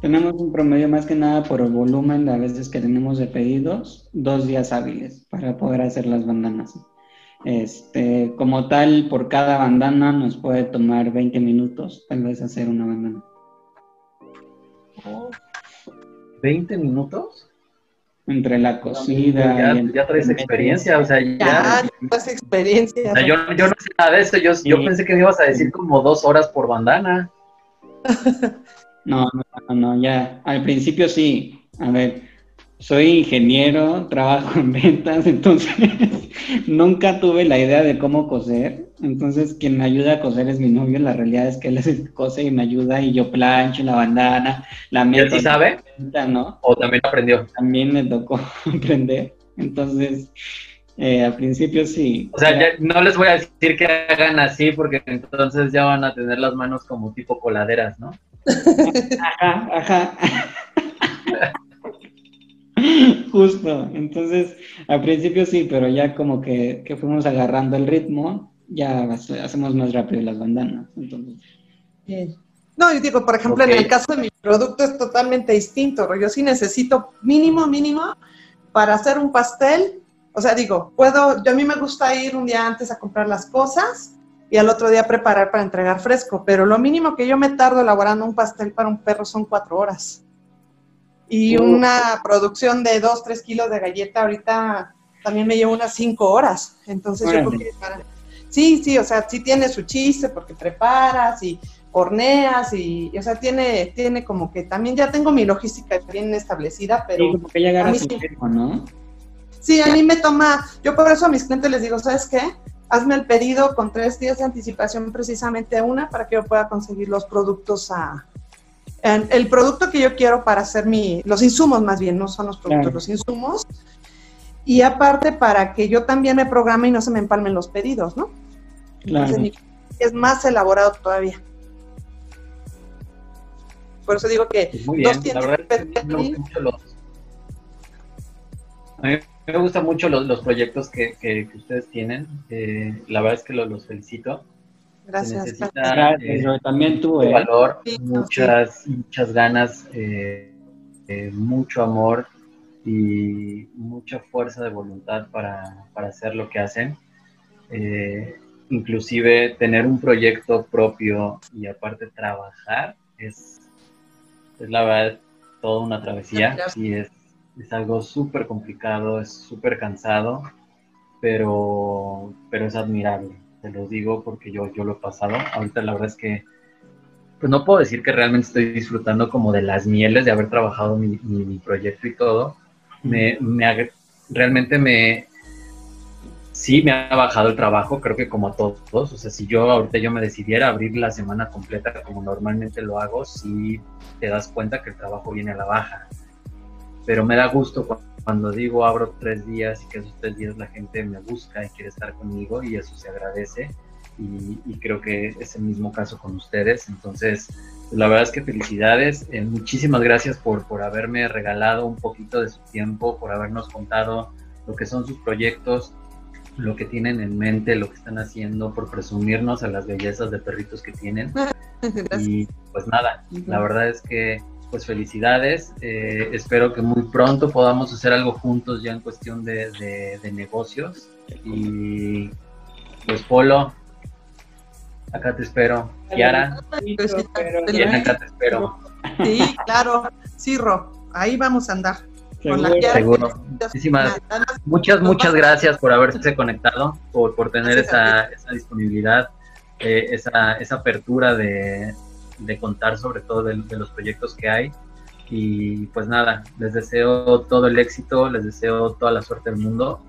Tenemos un promedio más que nada por el volumen de veces que tenemos de pedidos, dos días hábiles para poder hacer las bandanas. Este, como tal, por cada bandana nos puede tomar 20 minutos, tal vez hacer una bandana. ¿20 minutos? Entre la cocida. Ya, ya traes experiencia, o sea, ya. Ya, traes experiencia. O sea, yo, yo, no sé nada de eso, yo, yo pensé que me ibas a decir como dos horas por bandana. *laughs* No, no, no, ya. Al principio sí. A ver, soy ingeniero, trabajo en ventas, *laughs* entonces nunca tuve la idea de cómo coser. Entonces, quien me ayuda a coser es mi novio. La realidad es que él cose y me ayuda y yo plancho la bandana, la meto. ¿Y sabe? ¿no? ¿O también aprendió? También me tocó *laughs* aprender. Entonces, eh, al principio sí. O sea, ya no les voy a decir que hagan así porque entonces ya van a tener las manos como tipo coladeras, ¿no? Ajá, ajá. Justo, entonces al principio sí, pero ya como que, fuimos agarrando el ritmo, ya hacemos más rápido las bandanas. Entonces. No, yo digo, por ejemplo, en el caso de mi producto es totalmente distinto. Yo sí necesito mínimo, mínimo para hacer un pastel. O sea, digo, puedo, yo a mí me gusta ir un día antes a comprar las cosas y al otro día preparar para entregar fresco, pero lo mínimo que yo me tardo elaborando un pastel para un perro son cuatro horas. Y una producción de 2, 3 kilos de galleta ahorita también me lleva unas 5 horas. Entonces yo creo que para... Sí, sí, o sea, sí tiene su chiste porque preparas y horneas y, o sea, tiene, tiene como que también ya tengo mi logística bien establecida, pero... Sí, como que ya a su ¿no? Sí, a mí me toma, yo por eso a mis clientes les digo, ¿sabes qué? Hazme el pedido con tres días de anticipación precisamente una para que yo pueda conseguir los productos a, el producto que yo quiero para hacer mi, los insumos más bien, no son los productos, los insumos. Y aparte para que yo también me programe y no se me empalmen los pedidos, ¿no? Claro. es más elaborado todavía. Por eso digo que muy bien, la verdad a mí me gustan mucho los, los proyectos que, que, ustedes tienen. Eh, la verdad es que los, los felicito. Gracias. Eh, también tuve valor, muchas, muchas ganas, eh, eh, mucho amor y mucha fuerza de voluntad para, hacer lo que hacen. inclusive tener un proyecto propio y aparte trabajar es, es la verdad toda una travesía y es, es algo súper complicado, es súper cansado, pero, pero es admirable te los digo porque yo, yo lo he pasado. Ahorita la verdad es que, pues no puedo decir que realmente estoy disfrutando como de las mieles de haber trabajado mi, mi, proyecto y todo. Me, me, realmente me, sí me ha bajado el trabajo, creo que como a todos. O sea, si yo ahorita yo me decidiera abrir la semana completa como normalmente lo hago, sí te das cuenta que el trabajo viene a la baja. Pero me da gusto cuando cuando digo abro tres días y que esos tres días la gente me busca y quiere estar conmigo y eso se agradece y, creo que es el mismo caso con ustedes. Entonces, la verdad es que felicidades, eh, muchísimas gracias por, por haberme regalado un poquito de su tiempo, por habernos contado lo que son sus proyectos, lo que tienen en mente, lo que están haciendo, por presumirnos a las bellezas de perritos que tienen. *laughs* Y pues nada, la verdad es que pues felicidades. Eh, espero que muy pronto podamos hacer algo juntos ya en cuestión de, de, negocios. Y pues Polo, acá te espero. Kiara, acá te espero. Sí, claro. Cirro, ahí vamos a andar. Con la Seguro. Muchísimas, muchas, muchas gracias por haberse conectado, por, por tener esa, esa disponibilidad, eh, esa, esa apertura de, de contar sobre todo de, los proyectos que hay. Y pues nada, les deseo todo el éxito, les deseo toda la suerte del mundo,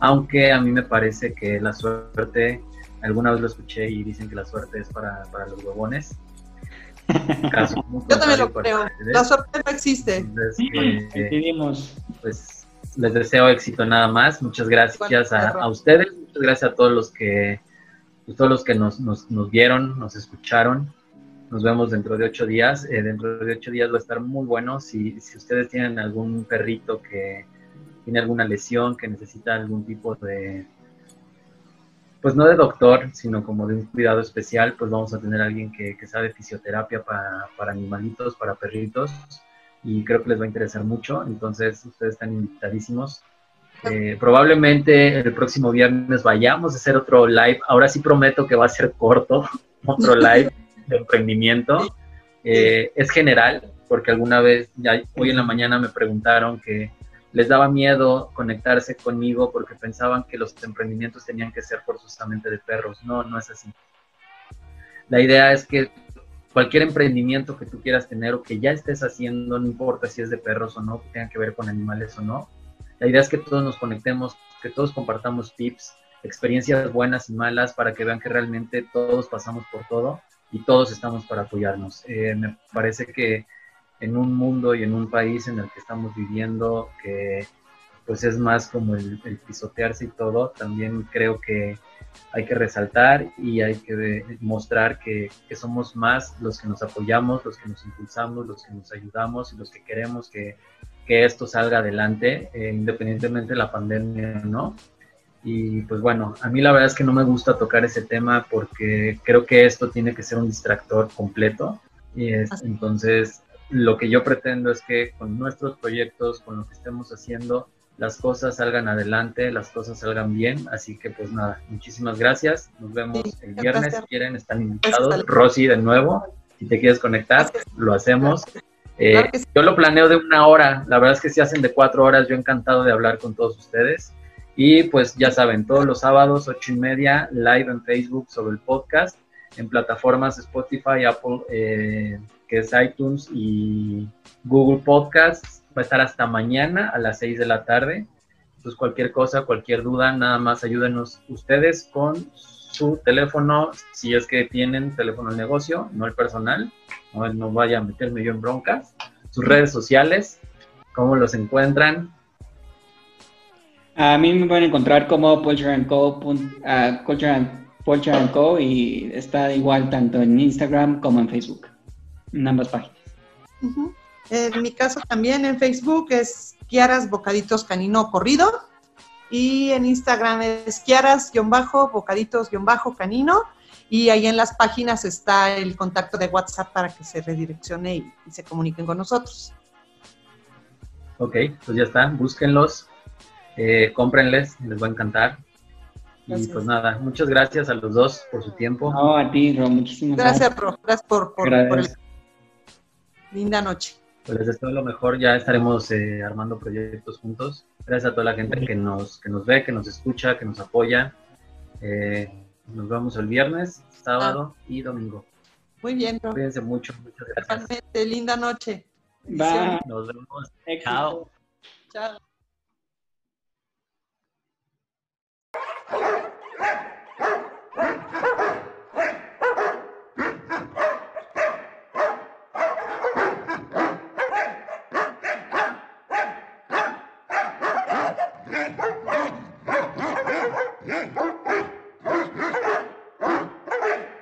aunque a mí me parece que la suerte, alguna vez lo escuché y dicen que la suerte es para, los huevones. *laughs* Yo también lo creo, la suerte no existe. pues les deseo éxito nada más, muchas gracias a, ustedes, muchas gracias a todos los que, pues, todos los que nos, nos, nos vieron, nos escucharon. Nos vemos dentro de ocho días. Eh, dentro de ocho días va a estar muy bueno. Si, si ustedes tienen algún perrito que, tiene alguna lesión, que necesita algún tipo de, pues no de doctor, sino como de un cuidado especial, pues vamos a tener alguien que, que sabe fisioterapia para, para, animalitos, para perritos, y creo que les va a interesar mucho, entonces ustedes están invitadísimos. Eh, probablemente el próximo viernes vayamos a hacer otro live, ahora sí prometo que va a ser corto, *laughs* otro live de emprendimiento. Eh, es general, porque alguna vez, ya hoy en la mañana me preguntaron que les daba miedo conectarse conmigo porque pensaban que los emprendimientos tenían que ser forzosamente de perros. No, no es así. La idea es que cualquier emprendimiento que tú quieras tener o que ya estés haciendo, no importa si es de perros o no, que tenga que ver con animales o no, la idea es que todos nos conectemos, que todos compartamos tips, experiencias buenas y malas para que vean que realmente todos pasamos por todo y todos estamos para apoyarnos. Eh, me parece que en un mundo y en un país en el que estamos viviendo, que pues es más como el, pisotearse y todo, también creo que hay que resaltar y hay que mostrar que, somos más los que nos apoyamos, los que nos impulsamos, los que nos ayudamos y los que queremos que, esto salga adelante, eh, independientemente de la pandemia, ¿no? Y pues bueno, a mí la verdad es que no me gusta tocar ese tema porque creo que esto tiene que ser un distractor completo. Y es, entonces, lo que yo pretendo es que con nuestros proyectos, con lo que estemos haciendo, las cosas salgan adelante, las cosas salgan bien. Así que pues nada, muchísimas gracias. Nos vemos el viernes. Si quieren, están invitados. Rosy, de nuevo, si te quieres conectar, lo hacemos. Eh, yo lo planeo de una hora. La verdad es que si hacen de cuatro horas, yo encantado de hablar con todos ustedes. Y pues ya saben, todos los sábados, ocho y media, live en Facebook sobre el podcast, en plataformas Spotify, Apple, eh, que es iTunes y Google Podcasts. Va a estar hasta mañana a las 6 de la tarde. Entonces, cualquier cosa, cualquier duda, nada más ayúdenos ustedes con su teléfono, si es que tienen teléfono de negocio, no el personal, no, no vaya a meterme yo en broncas. Sus redes sociales, cómo los encuentran. A mí me pueden encontrar como Culture Co. Co y está igual tanto en Instagram como en Facebook en ambas páginas. En mi caso también en Facebook es Kiaras Bocaditos Canino Corrido y en Instagram es Kiaras-Bocaditos-Canino y ahí en las páginas está el contacto de WhatsApp para que se redireccione y, se comuniquen con nosotros. Ok, pues ya está, búsquenlos, eh, cómprenles, les va a encantar. Y pues nada, muchas gracias a los dos por su tiempo. No, a ti, Ro, muchísimas gracias. Gracias, Ro, gracias por, por, por el Linda noche. Pues les deseo lo mejor, ya estaremos eh, armando proyectos juntos. Gracias a toda la gente que nos, que nos ve, que nos escucha, que nos apoya. Eh, nos vemos el viernes, sábado ah. y domingo. Muy bien. Cuídense mucho, muchas gracias. Linda noche. Bye. Nos vemos. Chao. Chao.